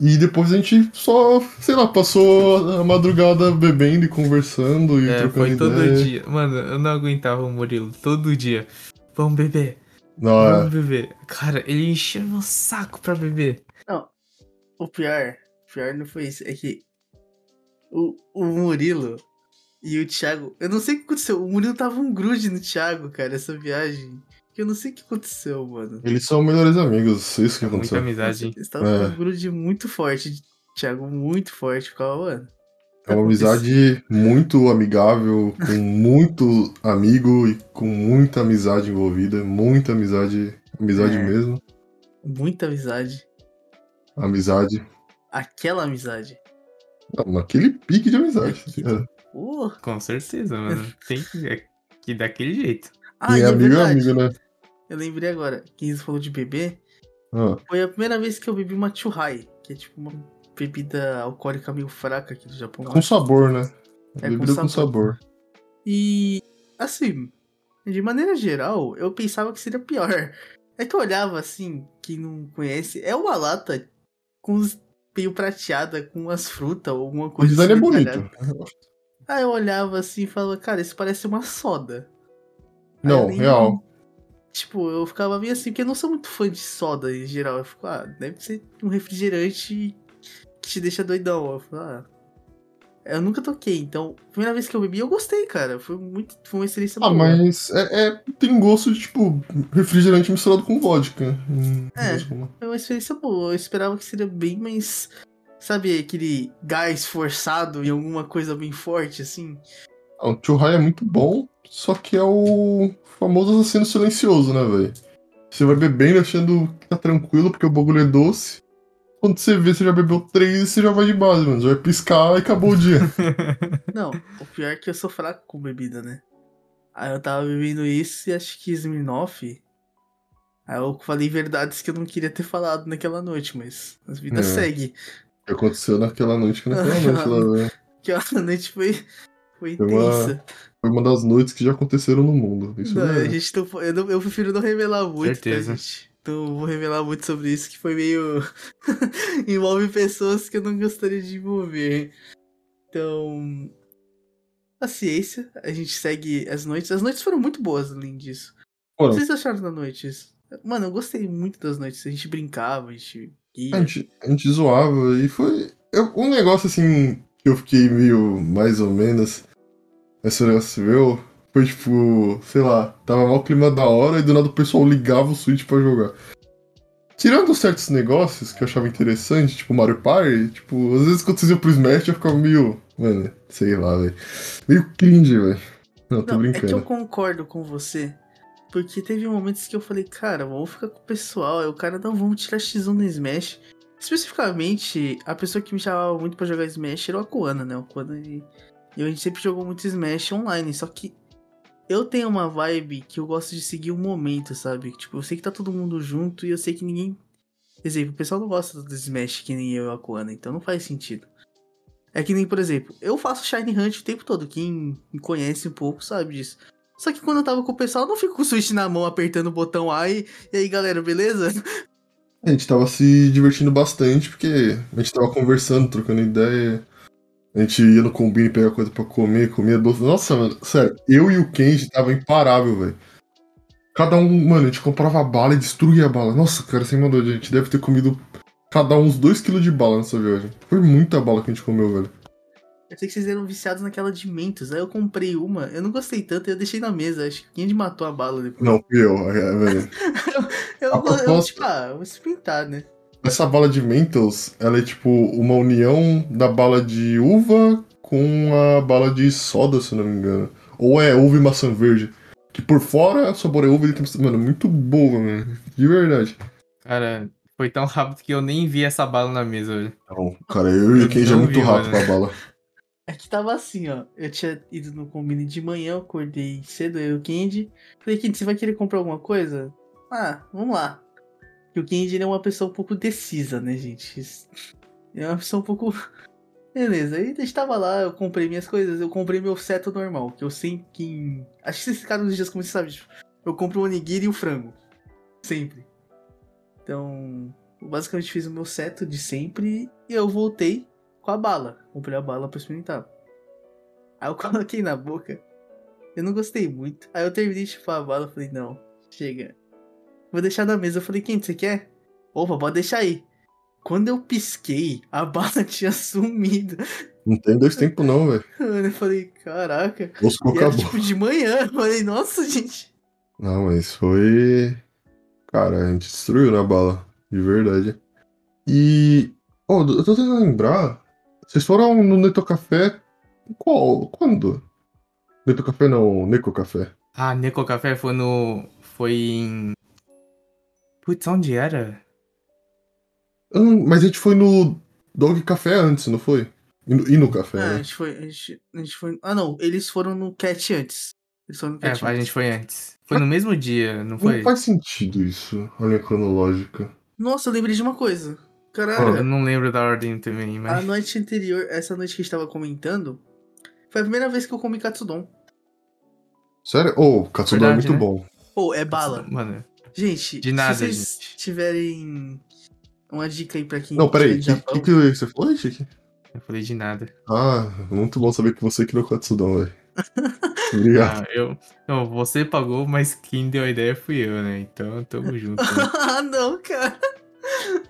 E depois a gente só, sei lá, passou a madrugada bebendo e conversando e É, trocando foi todo ideia. dia. Mano, eu não aguentava o Murilo. Todo dia. Vamos beber. Não, é. Vamos beber. Cara, ele encheu meu saco pra beber. O pior, o pior não foi isso, é que o, o Murilo e o Thiago, eu não sei o que aconteceu, o Murilo tava um grude no Thiago, cara, essa viagem. Eu não sei o que aconteceu, mano. Eles são melhores amigos, isso que Muita aconteceu. amizade, hein? Eles estavam É. com um grude muito forte, Thiago, muito forte, ficava, mano. É uma amizade muito amigável, com muito amigo e com muita amizade envolvida. Muita amizade, amizade É. mesmo. Muita amizade. Amizade. Aquela amizade. Não, naquele pique de amizade. Uh, Com certeza, mano. Tem que, é que daquele jeito. ah, e é é amigo é amigo, né? Eu lembrei agora, quem falou de beber, Ah, foi a primeira vez que eu bebi uma Chuhai, que é tipo uma bebida alcoólica meio fraca aqui do Japão. com sabor, né? É, com Bebida com sabor. E assim, de maneira geral, eu pensava que seria pior. É que eu olhava assim, quem não conhece, é uma lata com os meio prateada com as frutas ou alguma O coisa design é assim bonito. detalhada. Aí eu olhava assim e falava, cara, isso parece uma soda. Não, real. Tipo, eu ficava meio assim, porque eu não sou muito fã de soda em geral. Eu fico, ah, deve ser um refrigerante que te deixa doidão. Eu falo, ah. Eu nunca toquei, então, primeira vez que eu bebi, eu gostei, cara. Foi muito. Foi uma experiência Ah, boa. mas é, é- tem gosto de, tipo, refrigerante misturado com vodka. É. Foi uma experiência boa. Eu esperava que seria bem mais. Sabe, aquele gás forçado em alguma coisa bem forte, assim? Ah, o churrai é muito bom, só que é o famoso assassino silencioso, né, velho? Você vai bebendo achando que tá tranquilo porque o bagulho é doce. Quando você vê, você já bebeu três e você já vai de base, mano. Você vai piscar e acabou o dia. Não, o pior é que eu sou fraco com bebida, né? Aí eu tava bebendo isso e acho que Smirnoff. Aí eu falei verdades que eu não queria ter falado naquela noite, mas a vida É. segue. O que aconteceu naquela noite, que naquela noite lá, velho. Aquela noite foi, foi intensa. Foi uma das noites que já aconteceram no mundo. Isso Não, é a gente não, eu, não- eu prefiro não revelar muito, Certeza. tá, gente? Não vou revelar muito sobre isso, que foi meio. envolve pessoas que eu não gostaria de envolver. Então. Paciência, a gente segue as noites. As noites foram muito boas, além disso. O que vocês acharam das noites? Mano, eu gostei muito das noites. A gente brincava, a gente ia. A gente, a gente zoava e foi. eu- um negócio assim que eu fiquei meio mais ou menos. Esse negócio meu. Foi tipo, sei lá, tava mal clima da hora e do nada o pessoal ligava o Switch pra jogar. Tirando certos negócios que eu achava interessante, tipo Mario Party, tipo, às vezes quando vocês iam pro Smash eu ficava meio. Mano, sei lá, velho. Meio cringe, velho. Não, tô Não, é que eu brincando. concordo com você. Porque teve momentos que eu falei, cara, vamos ficar com o pessoal. Aí o cara, não, vamos tirar X1 no Smash. Especificamente, a pessoa que me chamava muito pra jogar Smash era o Akuana, né? O Akuana e e a gente sempre jogou muito Smash online. Só que eu tenho uma vibe que eu gosto de seguir o momento, sabe? Tipo, eu sei que tá todo mundo junto e eu sei que ninguém. Exemplo, o pessoal não gosta do Smash que nem eu e o Akuana, então não faz sentido. É que nem, por exemplo, eu faço Shine Hunt o tempo todo. Quem me conhece um pouco sabe disso. Só que quando eu tava com o pessoal, eu não fico com o Switch na mão apertando o botão A e, e aí, galera, beleza? A gente tava se divertindo bastante, porque a gente tava conversando, trocando ideia. A gente ia no combine pegar coisa pra comer, comia doce. Nossa, mano, sério, eu e o Kenji tava imparável, velho. Cada um, mano, a gente comprava bala e destruía a bala. Nossa, cara, sem mandou, a gente deve ter comido cada um uns 2kg de bala nessa viagem. Foi muita bala que a gente comeu, velho. Eu sei que vocês eram viciados naquela de Mentos. Aí eu comprei uma, eu não gostei tanto e eu deixei na mesa. Acho que quem matou a bala depois. Não, fui eu, é, velho. Eu, A eu, proposta- tipo, ah, vou experimentar, né? Essa bala de Mentos, ela é tipo uma união da bala de uva com a bala de soda, se não me engano. Ou é uva e maçã verde. Que por fora o sabor é uva e tem. Mano, muito boa, mano. De verdade. Cara, foi tão rápido que eu nem vi essa bala na mesa, velho. Não, cara, eu e o Kenji é muito vi, rápido mano. com a bala. É que tava assim, ó. Eu tinha ido no combine de manhã, eu acordei cedo, eu e o Kendi. Falei, Kendi, você vai querer comprar alguma coisa? Ah, vamos lá. E o ele é uma pessoa um pouco decisa, né, gente? É uma pessoa um pouco. Beleza, aí estava lá, eu comprei minhas coisas, eu comprei meu seto normal, que eu sempre que. Acho que vocês ficaram nos dias como você sabe, tipo, eu compro o onigiri e o frango. Sempre. Então, eu basicamente fiz o meu seto de sempre e eu voltei com a bala. Comprei a bala pra experimentar. Aí eu coloquei na boca. Eu não gostei muito. Aí eu terminei de chupar a bala. Falei, não, chega. Vou deixar na mesa. Eu falei, quem você quer? Opa, pode deixar aí. Quando eu pisquei, a bala tinha sumido. Não tem dois tempos, não, velho. Eu falei, caraca. E era tipo de manhã. Eu falei, nossa, gente. Não, mas foi. Cara, a gente destruiu na bala. De verdade. E. Oh, eu tô tentando lembrar. Vocês foram no Neto Café. Qual? Quando? Neto Café não, Neco Café. Ah, Neco Café foi no. Foi em. Putz, onde era? Não- mas a gente foi no Dog Café antes, não foi? E no, e no café, Ah, a né? gente foi. A gente, a gente foi. Ah, não. Eles foram no Cat antes. Eles foram no É, Cat a antes. gente foi antes. Foi no mesmo dia, não foi? Não faz sentido isso, a linha cronológica. Nossa, eu lembrei de uma coisa. Ah. Caralho. Eu não lembro da ordem também, A mas. noite anterior, essa noite que a gente tava comentando, foi a primeira vez que eu comi katsudon. Sério? Oh, Katsudon é Verdade, muito né? bom. Pô, é bala. Mano, Gente, De nada, se vocês gente. tiverem uma dica aí pra quem Não, peraí, o que, Japão, que, que você falou, Chique? eu falei de nada. Ah, muito bom saber que você criou Katsudon, velho. Obrigado. Ah, eu. Não, você pagou, mas quem deu a ideia fui eu, né? Então tamo junto. Né? ah, não, cara.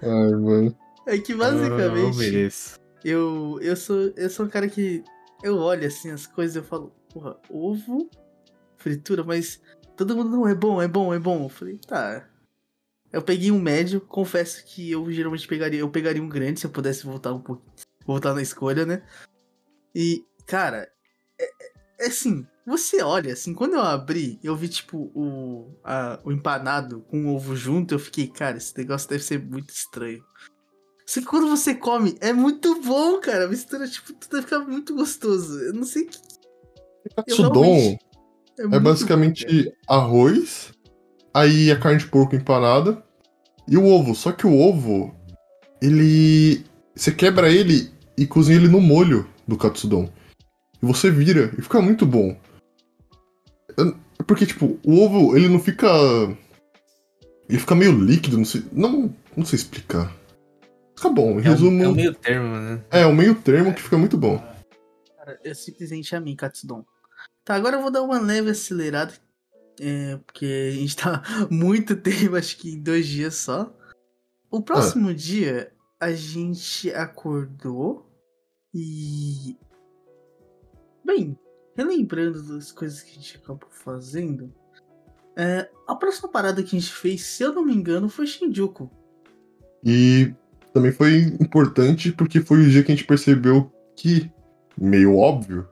Ai, mano. É que Eu, eu basicamente mereço. eu, eu sou eu sou um cara que eu olho assim as coisas e eu falo, porra, ovo, fritura, mas todo mundo não é bom, é bom, é bom. Eu falei, tá. Eu peguei um médio, confesso que eu geralmente pegaria, eu pegaria um grande se eu pudesse voltar um pouco, voltar na escolha, né? E, cara, é, é- é assim, você olha assim, quando eu abri, eu vi tipo o, a- o empanado com o ovo junto, eu fiquei, cara, esse negócio deve ser muito estranho. Só que quando você come, é muito bom, cara. A mistura, tipo, tudo fica muito gostoso. Eu não sei o que. Katsudon realmente- é muito basicamente bom, arroz, aí a carne de porco empanada e o ovo. Só que o ovo, ele. Você quebra ele e cozinha ele no molho do Katsudon. E você vira e fica muito bom. Porque, tipo, o ovo, ele não fica. Ele fica meio líquido, não sei. Não, não sei explicar. Fica bom, em É um, resumo. é um meio termo, né? É, um meio termo que fica muito bom. Cara, eu simplesmente amei Katsudon. Tá, agora eu vou dar uma leve acelerada. É, porque a gente tá muito tempo, acho que em dois dias só. O próximo dia, a gente acordou e. Bem, relembrando das coisas que a gente acabou fazendo. é, a próxima parada que a gente fez, se eu não me engano, foi Shinjuku. E também foi importante porque foi o dia que a gente percebeu que, meio óbvio,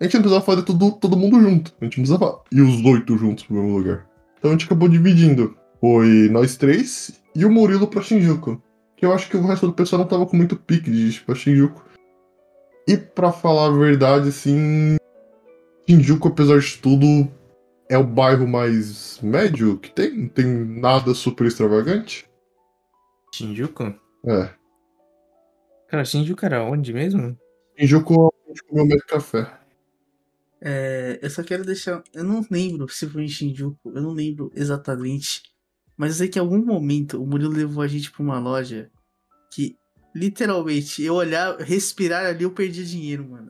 a gente não precisava fazer tudo, todo mundo junto. A gente não precisava ir os oito juntos pro mesmo lugar. Então a gente acabou dividindo. Foi nós três e o Murilo pra Shinjuku. Que eu acho que o resto do pessoal não tava com muito pique de ir pra Shinjuku. E pra falar a verdade, assim. Shinjuku, apesar de tudo, é o bairro mais médio que tem. Não tem nada super extravagante. Shinjuku? É. Cara, Shinjuku era onde mesmo? Shinjuku a gente comeu mais café. É, eu só quero deixar. Eu não lembro se foi em Shinjuku, eu não lembro exatamente. Mas eu sei que em algum momento o Murilo levou a gente pra uma loja que, literalmente, eu olhar, respirar ali, eu perdi dinheiro, mano.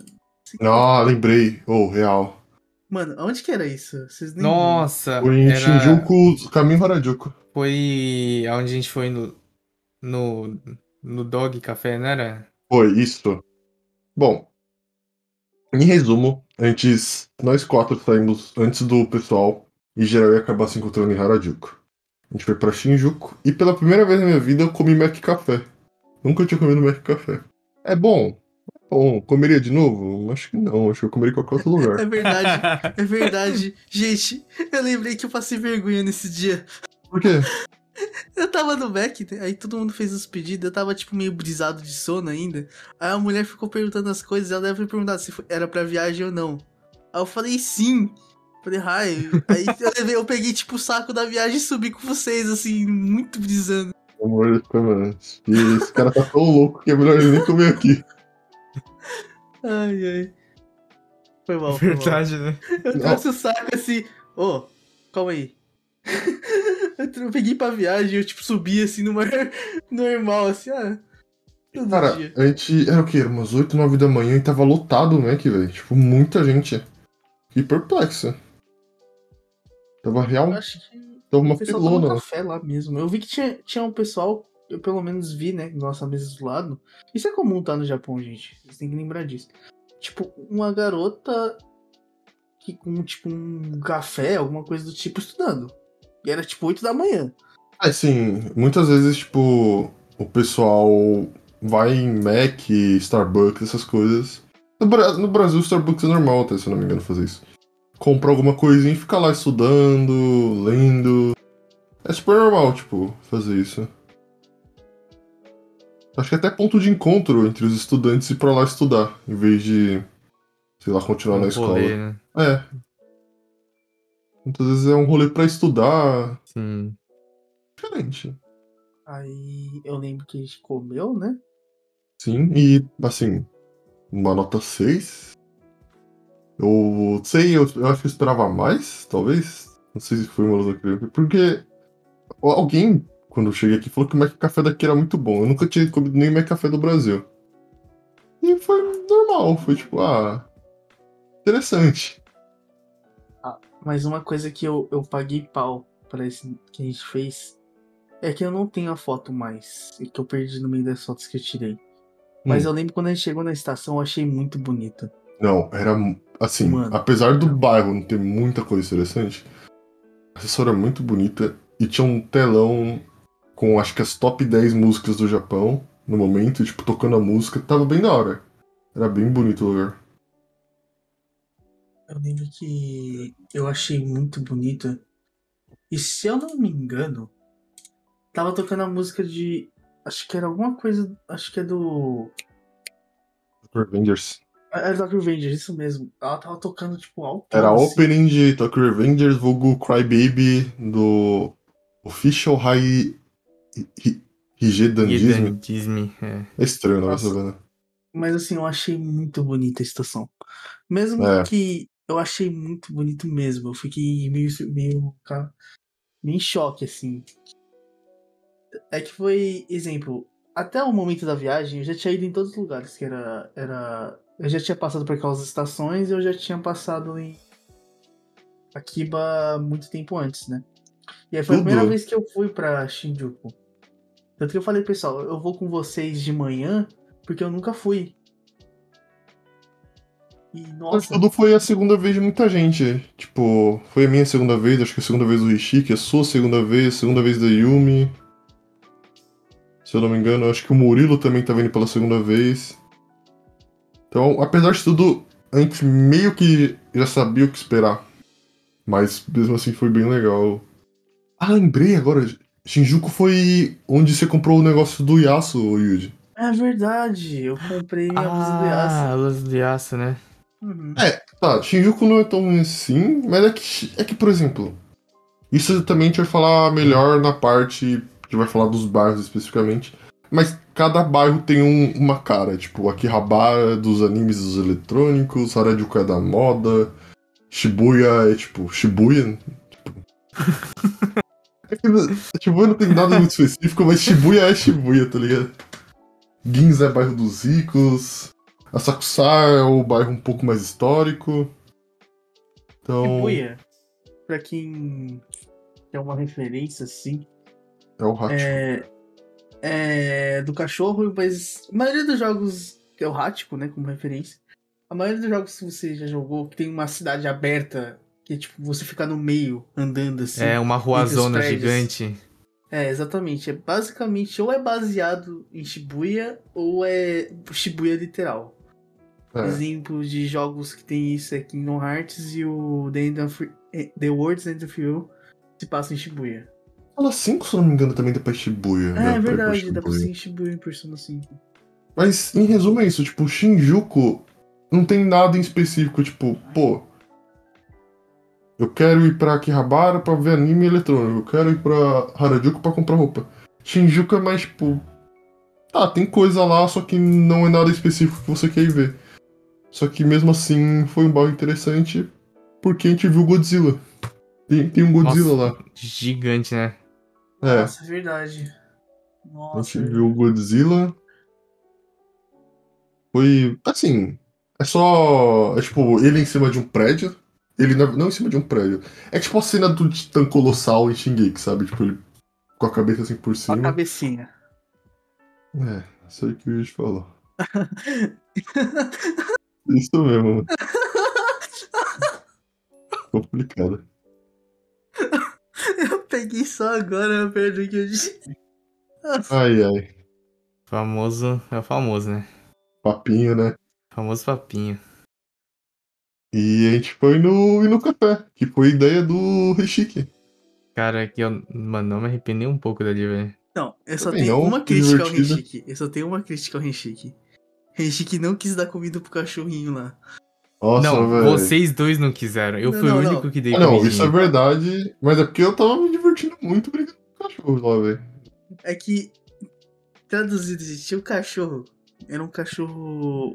Ah, lembrei. Oh, real. Mano, onde que era isso? Vocês nem Nossa! Foi em era... Shinjuku, caminho Harajuku. Foi aonde a gente foi no. No. No Dog Café, não era? Foi isso. Bom, em resumo, antes nós quatro saímos antes do pessoal e geral ia acabar se encontrando em Harajuku. A gente foi pra Shinjuku e pela primeira vez na minha vida eu comi Mac Café. Nunca tinha comido Mac Café. É bom, Bom, comeria de novo? Acho que não, acho que eu comeria em qualquer outro lugar. É verdade, é verdade. Gente, eu lembrei que eu passei vergonha nesse dia. Por quê? Eu tava no Mac, né? aí todo mundo fez os pedidos, eu tava tipo meio brisado de sono ainda. Aí a mulher ficou perguntando as coisas, ela deve perguntar se era pra viagem ou não. Aí eu falei sim. Falei, ai. Aí eu, levei- eu peguei tipo o saco da viagem e subi com vocês, assim, muito brisando. Pelo amor de Deus, E esse cara tá tão louco que é melhor ele nem comer aqui. Ai, ai. Foi mal, foi mal. Verdade, né? Eu trouxe o saco assim, ô, calma aí. eu peguei pra viagem, eu tipo subi assim no mar normal, assim, ah. Cara, dia. a gente. Era o quê? Era umas 8, 9 da manhã e tava lotado o Mac, velho. Tipo, muita gente. E perplexa. Tava real. Eu acho que Tava uma pilona. café lá mesmo. Eu vi que tinha, tinha um pessoal, eu pelo menos vi, né, nossa mesa do lado. Isso é comum, tá, no Japão, gente. Vocês têm que lembrar disso. Tipo, uma garota que com, tipo, um café, alguma coisa do tipo, estudando. E era, tipo, 8 da manhã. É, sim. Muitas vezes, tipo, o pessoal vai em Mac, Starbucks, essas coisas. No, Bra- no Brasil, Starbucks é normal, até, se eu não me engano, fazer isso. Compra alguma coisinha e fica lá estudando, lendo. É super normal, tipo, fazer isso. Acho que é até ponto de encontro entre os estudantes ir pra lá estudar, em vez de, sei lá, continuar na escola. né? É. Muitas vezes é um rolê pra estudar. Sim. Diferente. Aí eu lembro que a gente comeu, né? Sim, e assim, uma nota 6. Eu sei, eu, eu acho que eu esperava mais, talvez. Não sei se foi uma que Porque alguém, quando eu cheguei aqui, falou que o Mac Café daqui era muito bom. Eu nunca tinha comido nem Mac Café do Brasil. E foi normal, foi tipo, ah. Interessante. Mas uma coisa que eu, eu paguei pau pra esse que a gente fez é que eu não tenho a foto mais. E que eu perdi no meio das fotos que eu tirei. Mas Hum. eu lembro quando a gente chegou na estação, eu achei muito bonita. Não, era assim, Mano. apesar do bairro não ter muita coisa interessante, a assessora era muito bonita e tinha um telão com acho que as top 10 músicas do Japão no momento, tipo, tocando a música, tava bem da hora. Era bem bonito o lugar. Eu lembro que eu achei muito bonita. E se eu não me engano, tava tocando a música de. Acho que era alguma coisa. Acho que é do. Revengers. Era do Tokyo Revengers, isso mesmo. Ela tava tocando, tipo, alto. Era a opening de Tokyo Revengers, vulgo Crybaby do Official High Hi- Hige Disney. Disney, é. É estranho, não essa banda. Mas assim, eu achei muito bonita a estação. Mesmo É. que eu achei muito bonito mesmo. Eu fiquei meio, meio, meio em choque, assim. É que foi, exemplo, até o momento da viagem eu já tinha ido em todos os lugares, que era. era eu já tinha passado por aquelas estações e eu já tinha passado em Akiba muito tempo antes, né? E aí foi a Tudo? primeira vez que eu fui pra Shinjuku. Tanto que eu falei, pessoal, eu vou com vocês de manhã, porque eu nunca fui. E Mas nossa, tudo foi a segunda vez de muita gente. Tipo, foi a minha segunda vez, acho que a segunda vez do Ishiki, a sua segunda vez, a segunda vez da Yumi. Se eu não me engano, acho que o Murilo também tá vindo pela segunda vez. Então, apesar de tudo, a gente meio que já sabia o que esperar. Mas mesmo assim foi bem legal. Ah, lembrei agora. Shinjuku foi onde você comprou o negócio do Yasuo, Yuji. é verdade. Eu comprei minha blusa do Yasuo. Ah, luz de aço, né? Uhum. Tá, Shinjuku não é tão assim, mas é que, é que, por exemplo, isso também a gente vai falar melhor na parte que vai falar dos bairros especificamente. Mas cada bairro tem um- uma cara, tipo, Akihabara é dos animes dos eletrônicos, Harajuku é da moda, Shibuya é tipo, Shibuya. Tipo... é que Shibuya não tem nada muito específico, mas Shibuya é Shibuya, tá ligado? Ginza é bairro dos ricos, Asakusa é o bairro um pouco mais histórico. Então. Shibuya, pra quem quer uma referência, assim, É o Hachi. é, é do cachorro, mas a maioria dos jogos que é o Hachiko, né, como referência, a maioria dos jogos que você já jogou, que tem uma cidade aberta, que tipo, você fica no meio, andando assim. É uma ruazona gigante. É, exatamente. É basicamente ou é baseado em Shibuya ou é Shibuya literal. É. Exemplo de jogos que tem isso é Kingdom Hearts e o The, End of, eh, The World's End of You se passa em Shibuya. Fala 5, se não me engano, também dá pra Shibuya. É, ir pra verdade, dá pra Shibuya. ser em Shibuya em Persona 5. Mas, em resumo, é isso. Tipo, Shinjuku não tem nada em específico. Tipo, pô. Eu quero ir pra Akihabara pra ver anime eletrônico. Eu quero ir pra Harajuku pra comprar roupa. Shinjuku é mais, tipo. Tá, tem coisa lá, só que não é nada específico que você quer ir ver. Só que mesmo assim foi um bairro interessante porque a gente viu Godzilla. Tem, tem um Godzilla lá. Gigante, né? É. Nossa, é verdade. A Nossa. gente viu o Godzilla. Foi. Assim. É só. É tipo, ele em cima de um prédio. Ele não, não em cima de um prédio. É tipo a cena do Titã Colossal em Shingeki, sabe? Tipo, ele com a cabeça assim por Com a cima. cabecinha. É, isso aí que o Yuji falou. Isso mesmo. mano. Complicado. Eu peguei só agora a perda que eu disse. Ai, ai. Famoso. É o famoso, né? Papinho, né? Famoso papinho. E a gente foi no, e no café, que foi ideia do Rishiki. Cara, que eu. Mano, não me arrependi nem um pouco dali, velho. Não, eu só Também tenho não, uma crítica ao divertido. Renshiki. Eu só tenho uma crítica ao Renshiki. Renshiki não quis dar comida pro cachorrinho lá. Nossa, não, velho. vocês dois não quiseram. Eu Não, fui não, o não. único que dei Ah, não, comidinha. isso é verdade, mas é porque eu tava me divertindo muito brincando com o cachorro lá, velho. É que, traduzido, gente, tinha um cachorro. Era um cachorro.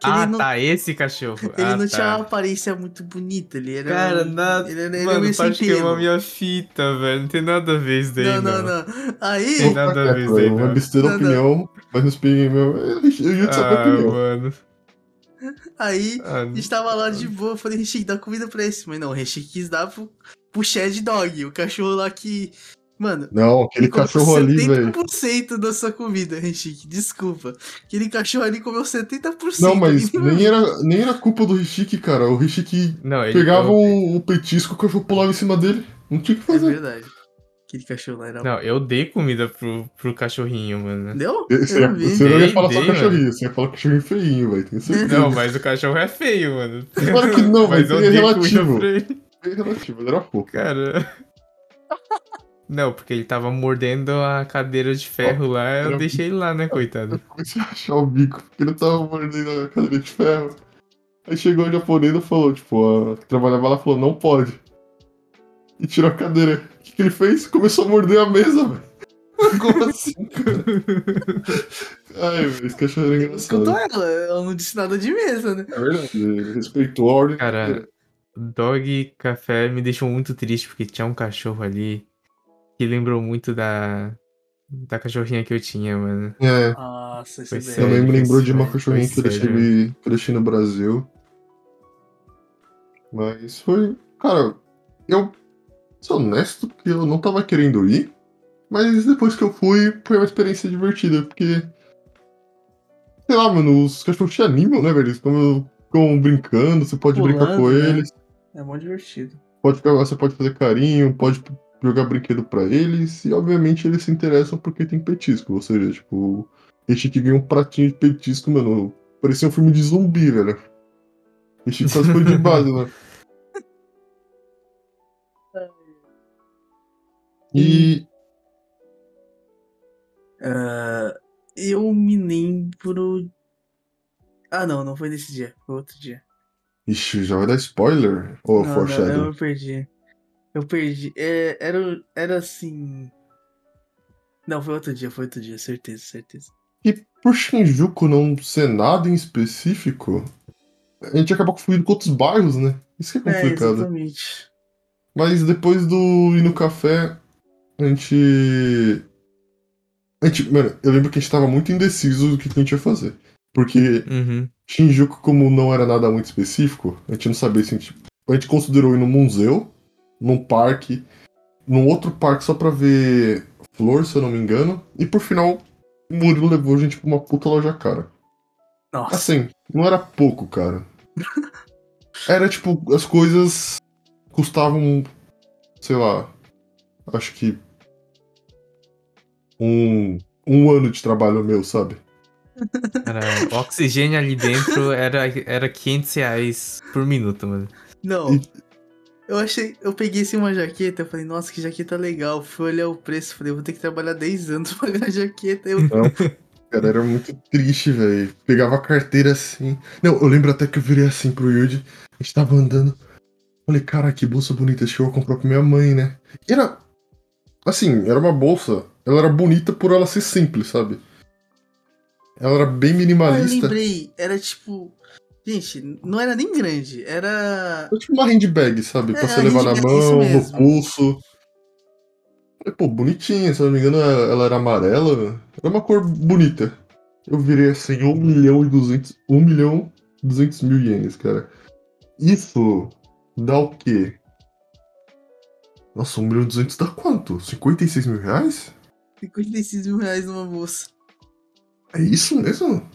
Que Ah, não, tá, esse cachorro. ele ah, não tá. tinha uma aparência muito bonita. Ele era. Cara, nada. Ele era, ele era Mano, sem pode queimar pelo. minha fita, velho. Não tem nada a ver isso daí, Não, não. não, não. Aí. Tem nada a ver isso daí, É, uma não. besteira Não, opinião, mas não peguei meu. Eu ia saber Ah, opinião. mano. Aí. Ah, A gente tava lá de boa, falei, Renshiki, dá comida pra esse. Mas não, o Renshiki quis dar pro, pro Shed Dog, o cachorro lá que. Mano, Não, aquele comeu cachorro ali, velho. 70% da sua comida, Renshiki, desculpa. Aquele cachorro ali comeu 70%. Não, mas nem era, nem era culpa do Rishiki, cara. O Não, ele pegava eu, o, o petisco e o cachorro pulava em cima dele. Não tinha o que É fazer. verdade. Aquele cachorro lá era. Não, eu dei comida pro, pro cachorrinho, mano. Deu? Você, Eu não você não ia Dei, falar só dei, cachorrinho, você ia falar cachorrinho feinho, velho. Tenho certeza. Não, mas o cachorro é feio, mano. Claro que não, mas eu ele é dei relativo. comida pra ele. Bem relativo, ele era fofo. Cara. Não, porque ele tava mordendo a cadeira de ferro lá, eu deixei ele lá, né, coitado? Comecei a achar o bico, porque ele tava mordendo a cadeira de ferro. Aí chegou o japonês e falou, tipo, a que trabalhava lá falou, não pode. E tirou a cadeira. O que, que ele fez? Começou a morder a mesa, velho. Como assim, cara? Ai, velho, esse cachorro era engraçado. Escutou ela, ela não disse nada de mesa, né? É verdade, ele respeitou a ordem. Cara, Dog Café me deixou muito triste porque tinha um cachorro ali que lembrou muito da da cachorrinha que eu tinha, mano. É, Nossa, isso é sério. também me foi lembrou de uma cachorrinha que eu deixei, sério. que eu deixei no Brasil. Mas foi. Cara, eu sou honesto que eu não tava querendo ir. Mas depois que eu fui, foi uma experiência divertida, porque. Sei lá, mano, os cachorros te animam, né, velho? Eles ficam, ficam brincando, você pode brincar com Pulando, né? eles, É mó divertido. pode ficar, você pode fazer carinho, pode jogar brinquedo pra eles, e obviamente eles se interessam porque tem petisco. Ou seja, tipo, esse que ganha um pratinho de petisco, mano, parecia um filme de zumbi, velho. Esse quase foi de base, né? E. Ah, eu me lembro. Ah, não, não foi nesse dia, foi outro dia. Ixi, já vai dar spoiler? Ou não, não, foreshadow? eu perdi. Eu perdi. É, era, era assim. Não, foi outro dia, foi outro dia, certeza, certeza. E por Shinjuku não ser nada em específico, a gente acaba confundindo com outros bairros, né? Isso que é É, complicado. exatamente. Mas depois do ir no café, a gente. A gente. Mano, eu lembro que a gente tava muito indeciso do que a gente ia fazer. Porque Uhum. Shinjuku, como não era nada muito específico, a gente não sabia se a gente. A gente considerou ir num museu, num parque, num outro parque só pra ver flor, se eu não me engano. E por final, o Murilo levou a gente pra uma puta loja cara. Nossa. Assim, não era pouco, cara. Era tipo, as coisas custavam, sei lá, acho que um, um ano de trabalho meu, sabe? Cara, o oxigênio ali dentro era, era 500 reais por minuto, mano. Não. Eu achei. Eu peguei assim uma jaqueta, eu falei, nossa, que jaqueta legal. Fui olhar o preço, falei, vou ter que trabalhar 10 anos pra pagar a jaqueta. Eu, Não, cara, era muito triste, velho. Pegava a carteira assim. Não, eu lembro até que eu virei assim pro Yuji. A gente tava andando. Falei, cara, que bolsa bonita. Acho que eu vou comprar pra minha mãe, né? E era. Assim, era uma bolsa. Ela era bonita por ela ser simples, sabe? Ela era bem ah, eu minimalista. lembrei, era tipo. Gente, não era nem grande, era. Era tipo uma handbag, sabe? Pra É, você a levar na mão, no pulso. Falei, pô, bonitinha, se eu não me engano, ela era amarela. Era uma cor bonita. Eu virei assim, 1 milhão e 200. 1 milhão e 200 mil ienes, cara. Isso dá o quê? Nossa, 1 milhão e 200 dá quanto? 56 mil reais? 56 mil reais numa bolsa. É isso mesmo?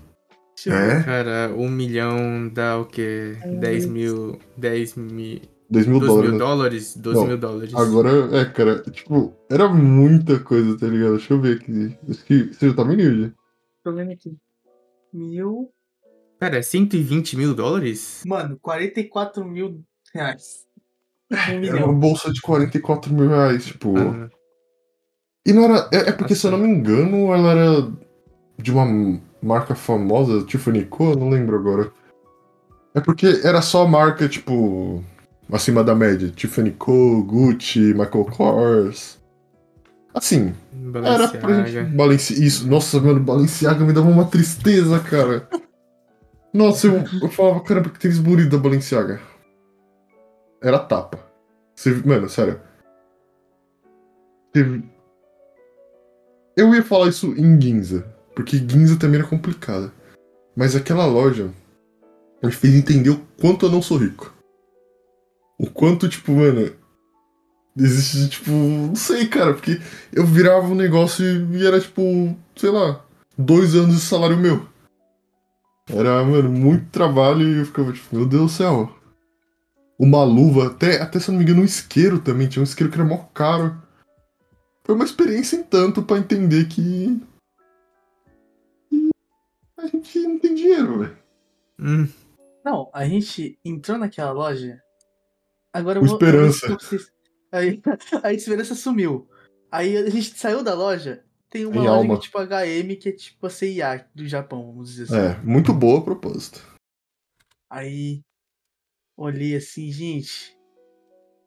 Deixa eu ver. É, Cara, um milhão dá o quê? 10 mil. 10 mil. 2 mil 12 dólares. mil dólares? 12 Não, mil dólares. Agora, é, cara, tipo, era muita coisa, tá ligado? Deixa eu ver aqui. Acho que você já tá vendo, Yuji? Tô vendo aqui. Mil. Cara, 120 mil dólares? Mano, 44 mil reais. Um Era uma milhão. bolsa de 44 mil reais, tipo. Ah, E não era. É, é porque, se eu não Nossa. me engano, ela era de uma marca famosa, Tiffany Co, não lembro agora. É porque era só marca, tipo. acima da média. Tiffany Co, Gucci, Michael Kors. Assim, era pra gente. Balenciaga. Balenci... Isso, nossa, mano, Balenciaga me dava uma tristeza, cara. Nossa, eu, eu falava, caramba, que tênis bonito da Balenciaga. Era tapa. Você- mano, sério. Teve- Eu ia falar isso em Ginza, porque Ginza também era complicada. Mas aquela loja me fez entender o quanto eu não sou rico. O quanto, tipo, mano. Existe, tipo. Não sei, cara, porque eu virava um negócio e era, tipo, sei lá, dois anos de salário meu. Era, mano, muito trabalho e eu ficava, tipo, meu Deus do céu. Uma luva, até, até se eu não me engano, um isqueiro também. Tinha um isqueiro que era mó caro. Foi uma experiência em tanto pra entender que A gente não tem dinheiro, velho. Hum, Não, a gente entrou naquela loja. Agora eu Com vou. eu vou esperança. Aí, a esperança sumiu. Aí a gente saiu da loja. Tem uma Em loja alma. que é tipo HM, que é tipo a CIA do Japão, vamos dizer assim. É, muito boa a propósito. Aí olhei assim, gente.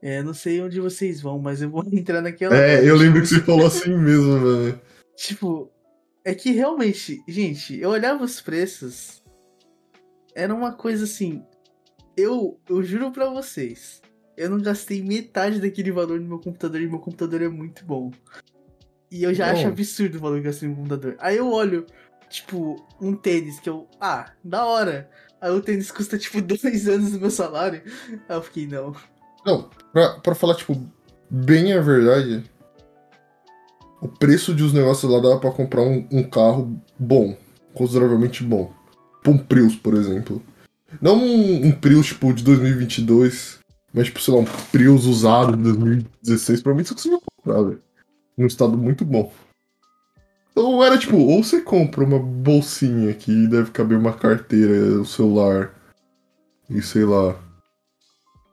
É, não sei onde vocês vão, mas eu vou entrar naquela. É, loja, eu lembro ver que você falou assim mesmo, velho. Tipo, é que realmente, gente, eu olhava os preços. Era uma coisa assim. Eu, eu juro pra vocês. Eu não gastei metade daquele valor no meu computador e meu computador é muito bom. E eu já Não. acho absurdo o valor que eu gastei no computador. Aí eu olho, tipo, um tênis que eu. Ah, da hora. Aí o tênis custa tipo dois anos do meu salário. Aí eu fiquei, não. Não, pra, pra falar, tipo, bem a verdade, o preço de os negócios lá dava pra comprar um, um carro bom, consideravelmente bom. Tipo um Prius, por exemplo. Não um, um Prius, tipo, de 2022, mas, tipo, sei lá, um Prius usado de 2016, provavelmente você conseguiu comprar, velho. Num estado muito bom. Então era tipo, ou você compra uma bolsinha que deve caber uma carteira, o celular, e sei lá,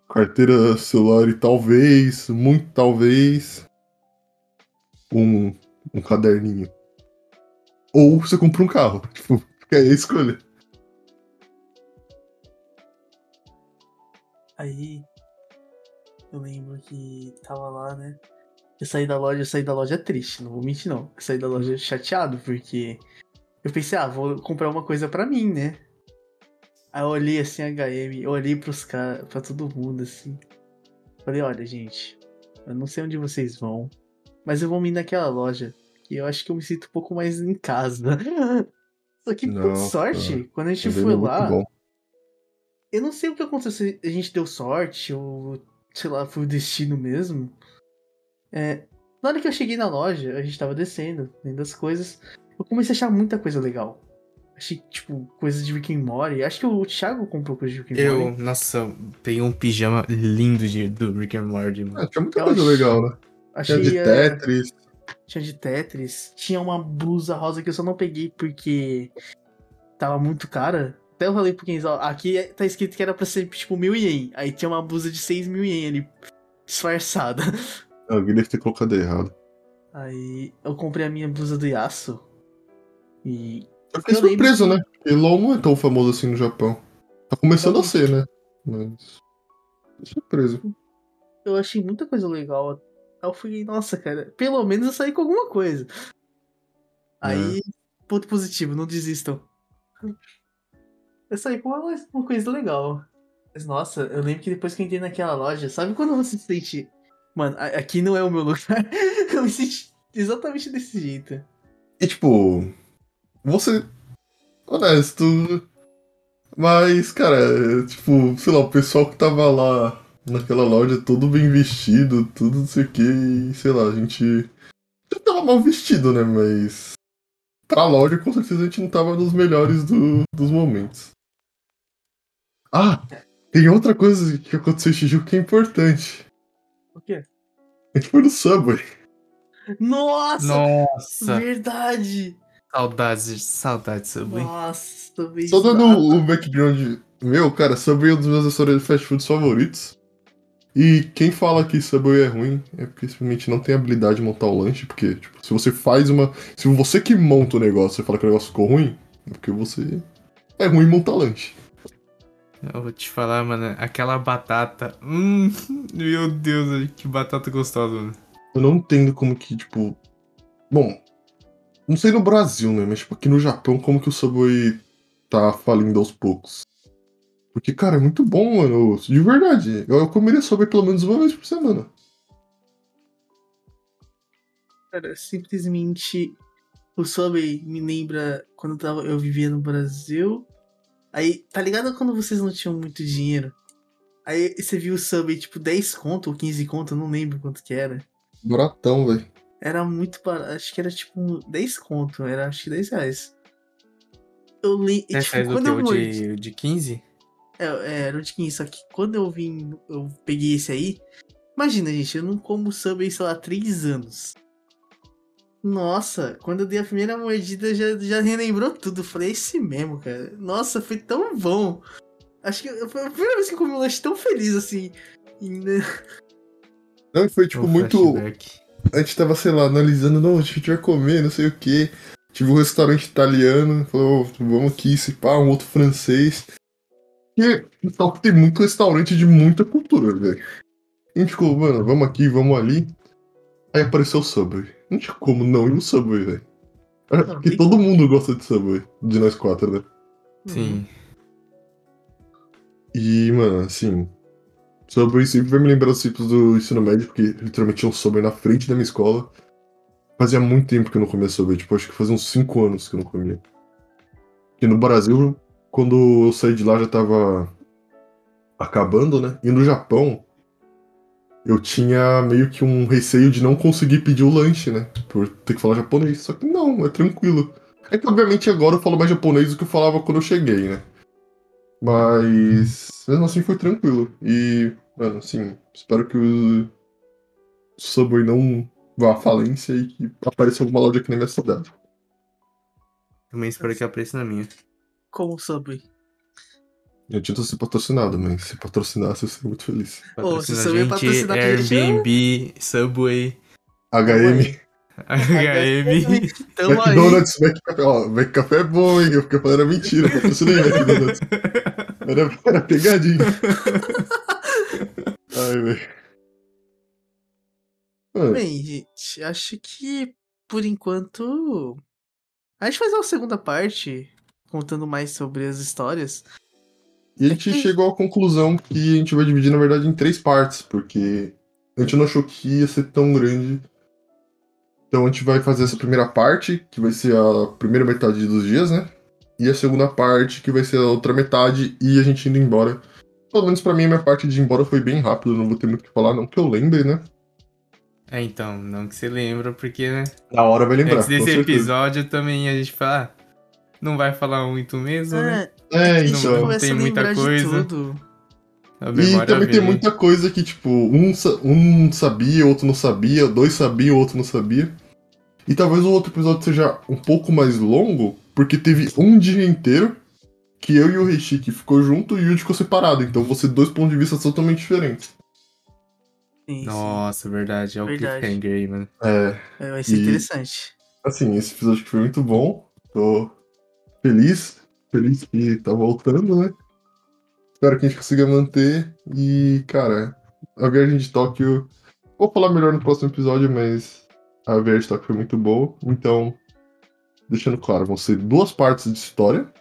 carteira, celular e talvez, muito talvez, um, um caderninho. Ou você compra um carro. Tipo, aí a escolha. Aí eu lembro que tava lá, né? Eu saí da loja, eu saí da loja triste, não vou mentir não. Eu saí da loja chateado, porque eu pensei, ah, vou comprar uma coisa pra mim, né? Aí eu olhei assim a HM, eu olhei pros caras, pra todo mundo, assim. Falei, olha, gente, eu não sei onde vocês vão, mas eu vou me ir naquela loja. E eu acho que eu me sinto um pouco mais em casa. Só que, por sorte, quando a gente foi lá, eu não sei o que aconteceu, se a gente deu sorte ou, sei lá, foi o destino mesmo. É, na hora que eu cheguei na loja, a gente tava descendo, vendo as coisas, eu comecei a achar muita coisa legal. Achei, tipo, coisas de Rick and Morty. Acho que o Thiago comprou coisa de Rick and eu, Morty. nossa, peguei um pijama lindo de, do Rick and Morty, mano. Ah, tinha muita Eu coisa acho- legal, né? Achei, Tinha de é, Tetris. tinha de Tetris. Tinha uma blusa rosa que eu só não peguei porque tava muito cara. Até eu falei pro Kenzo, aqui é- tá escrito que era pra ser tipo mil ien. Aí tinha uma blusa de 6 mil ien ali, disfarçada. Alguém deve ter colocado errado. Aí eu comprei a minha blusa do Yasuo. E Eu fiquei Eu surpreso, que- né? LOL não é tão famoso assim no Japão. Tá começando a ser, né? Mas. Surpreso. eu achei muita coisa legal. Aí eu fui, nossa, cara, pelo menos eu saí com alguma coisa. Aí, ponto positivo, não desistam. Eu saí com uma, uma coisa legal. Mas, nossa, eu lembro que depois que eu entrei naquela loja, sabe quando você se sente. Mano, aqui não é o meu lugar. eu me senti exatamente desse jeito. E tipo. Você. Honesto. Mas, cara, tipo, sei lá, o pessoal que tava lá naquela loja todo bem vestido, tudo não sei o que, e sei lá, a gente. A gente tava mal vestido, né? Mas. Pra loja, com certeza a gente não tava nos melhores do- dos momentos. Ah! Tem outra coisa que aconteceu em Shijuku que é importante. O quê? A gente foi no Subway. Nossa! Nossa! Verdade! Saudades, saudades, Subway. Nossa, também. Só dando o background meu, cara, Subway é um dos meus restaurantes de fast food favoritos. E quem fala que Subway é ruim é porque simplesmente não tem habilidade de montar o lanche, porque, tipo, se você faz uma. Se você que monta o negócio e fala que o negócio ficou ruim, é porque você é ruim montar lanche. Eu vou te falar, mano, aquela batata. Hum, meu Deus, que batata gostosa, mano. Eu não entendo como que, tipo. Bom, não sei no Brasil, né? Mas, tipo, aqui no Japão, como que o Subway tá falindo aos poucos. Porque, cara, é muito bom, mano. De verdade. Eu, eu comeria Subway pelo menos uma vez por semana. Cara, simplesmente o Subway me lembra quando eu, tava, eu vivia no Brasil. Aí, tá ligado quando vocês não tinham muito dinheiro? Aí você viu o Subway tipo 10 conto ou 15 conto, eu não lembro quanto que era. Baratão, velho. Era muito barato, acho que era tipo 10 conto, era acho que 10 reais. Eu tipo, é do quando eu de, de 15? É, é, era o de 15, só que quando eu vim, eu peguei esse aí. Imagina, gente, eu não como Subway, sei lá, há 3 anos. Nossa, quando eu dei a primeira mordida, já, já relembrou tudo. Falei, é esse mesmo, cara. Nossa, foi tão bom. Acho que foi a primeira vez que eu comi um lanche tão feliz assim. E, né, Não, e foi, tipo, O muito. flashback. A gente tava, sei lá, analisando, não, a gente vai comer, não sei o quê. Tive um restaurante italiano, falou, "Ô, vamos aqui, se pá, um outro francês. E tal que tem muito restaurante de muita cultura, velho. A gente ficou, mano, vamos aqui, vamos ali. Aí apareceu o Subway. Não tinha como não ir no Subway, velho. É, Porque todo mundo gosta de Subway, de nós quatro, né? Sim. E, mano, assim. Subway sempre vai me lembrar os ciclos do ensino médio, porque literalmente tinha um Subway na frente da minha escola. Fazia muito tempo que eu não comia Subway, tipo, acho que fazia uns 5 anos que eu não comia. E no Brasil, quando eu saí de lá já tava acabando, né? E no Japão, eu tinha meio que um receio de não conseguir pedir o lanche, né? Por ter que falar japonês. Só que não, é tranquilo. É que obviamente agora eu falo mais japonês do que eu falava quando eu cheguei, né? Mas mesmo assim foi tranquilo. E, mano, assim, espero que o Subway não vá à falência e que apareça alguma loja aqui na minha cidade. Também espero que apareça na minha. Como o Subway. Eu tinha ser patrocinado, mas se patrocinasse eu seria muito feliz. Ô, se Subway gente, patrocinar Airbnb, Subway, HM, HM. Tamo aí. McDonald's, McCafé. Ó, McCafé é bom, hein? Eu fiquei falando era mentira, patrocinei McDonald's. Era, era pegadinha. Ai, velho. Bem, gente, acho que por enquanto. A gente faz uma segunda parte, contando mais sobre as histórias. E a gente chegou à conclusão que a gente vai dividir, na verdade, em três partes, porque a gente não achou que ia ser tão grande. Então a gente vai fazer essa primeira parte, que vai ser a primeira metade dos dias, né? E a segunda parte, que vai ser a outra metade, e a gente indo embora. Pelo menos pra mim, a minha parte de ir embora foi bem rápido, não vou ter muito o que falar, não que eu lembre, né? É, então, não que você lembra, porque, né? Na hora vai lembrar. Antes desse episódio também a gente fala, ah, não vai falar muito mesmo, né? É, É, então. começa tem muita coisa. E também tem muita coisa que, tipo, um, um sabia, outro não sabia, dois sabiam, outro não sabia. E talvez o outro episódio seja um pouco mais longo, porque teve um dia inteiro que eu e o Reishiki ficou junto e o Yuji ficou separado. Então você dois pontos de vista totalmente diferentes. Sim, sim. Nossa, verdade. É o Verdade. cliffhanger aí, mano. É, É, vai ser E- interessante. assim, esse episódio que foi muito bom. Tô feliz. Feliz que tá voltando, né? Espero que a gente consiga manter. E, cara, a viagem de Tóquio. Vou falar melhor no próximo episódio, mas a viagem de Tóquio foi muito boa. Então, deixando claro, vão ser duas partes de história.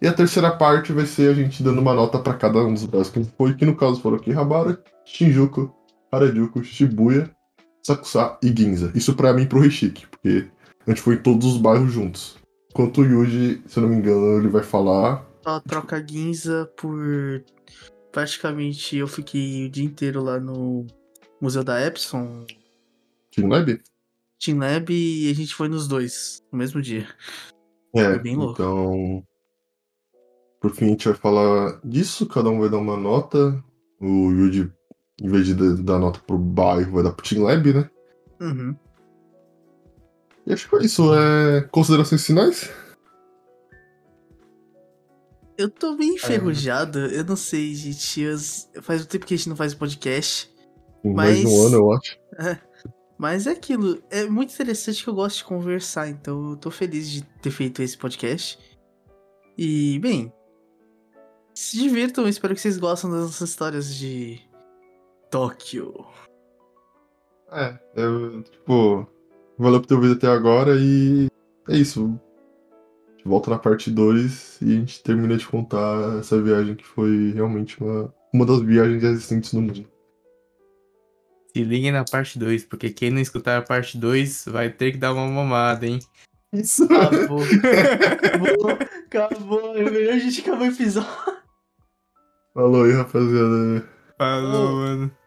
E a terceira parte vai ser a gente dando uma nota pra cada um dos bairros que a gente foi, que no caso foram Akihabara, Shinjuku, Harajuku, Shibuya, Sakusa e Ginza. Isso pra mim pro Rishiki, porque a gente foi em todos os bairros juntos. Enquanto o Yuji, se eu não me engano, ele vai falar. Só troca Ginza por. Praticamente eu fiquei o dia inteiro lá no Museu da Epson, Team Lab? Team Lab, e a gente foi nos dois, no mesmo dia. É, Foi bem louco. então. Por fim, a gente vai falar disso, cada um vai dar uma nota. O Yuji, em vez de dar- dar nota pro bairro, vai dar pro Team Lab, né? Uhum. E acho que foi isso. É... Considerações finais? Eu tô bem enferrujado, eu não sei, gente. eu- Faz um tempo que a gente não faz podcast. Em mais um Mas- ano, eu acho. Mas é aquilo, é muito interessante que eu gosto de conversar, então eu tô feliz de ter feito esse podcast. E, bem, se divirtam, espero que vocês gostem das nossas histórias de Tóquio. É, eu, tipo, valeu por ter ouvido até agora e é isso. A gente volta na parte 2 e a gente termina de contar essa viagem que foi realmente uma, uma das viagens existentes no mundo. Se liguem na parte 2, porque quem não escutar a parte 2 vai ter que dar uma mamada, hein? Isso. Acabou. acabou. Acabou. É melhor a gente acabar o episódio. Falou aí, rapaziada. Falou, mano.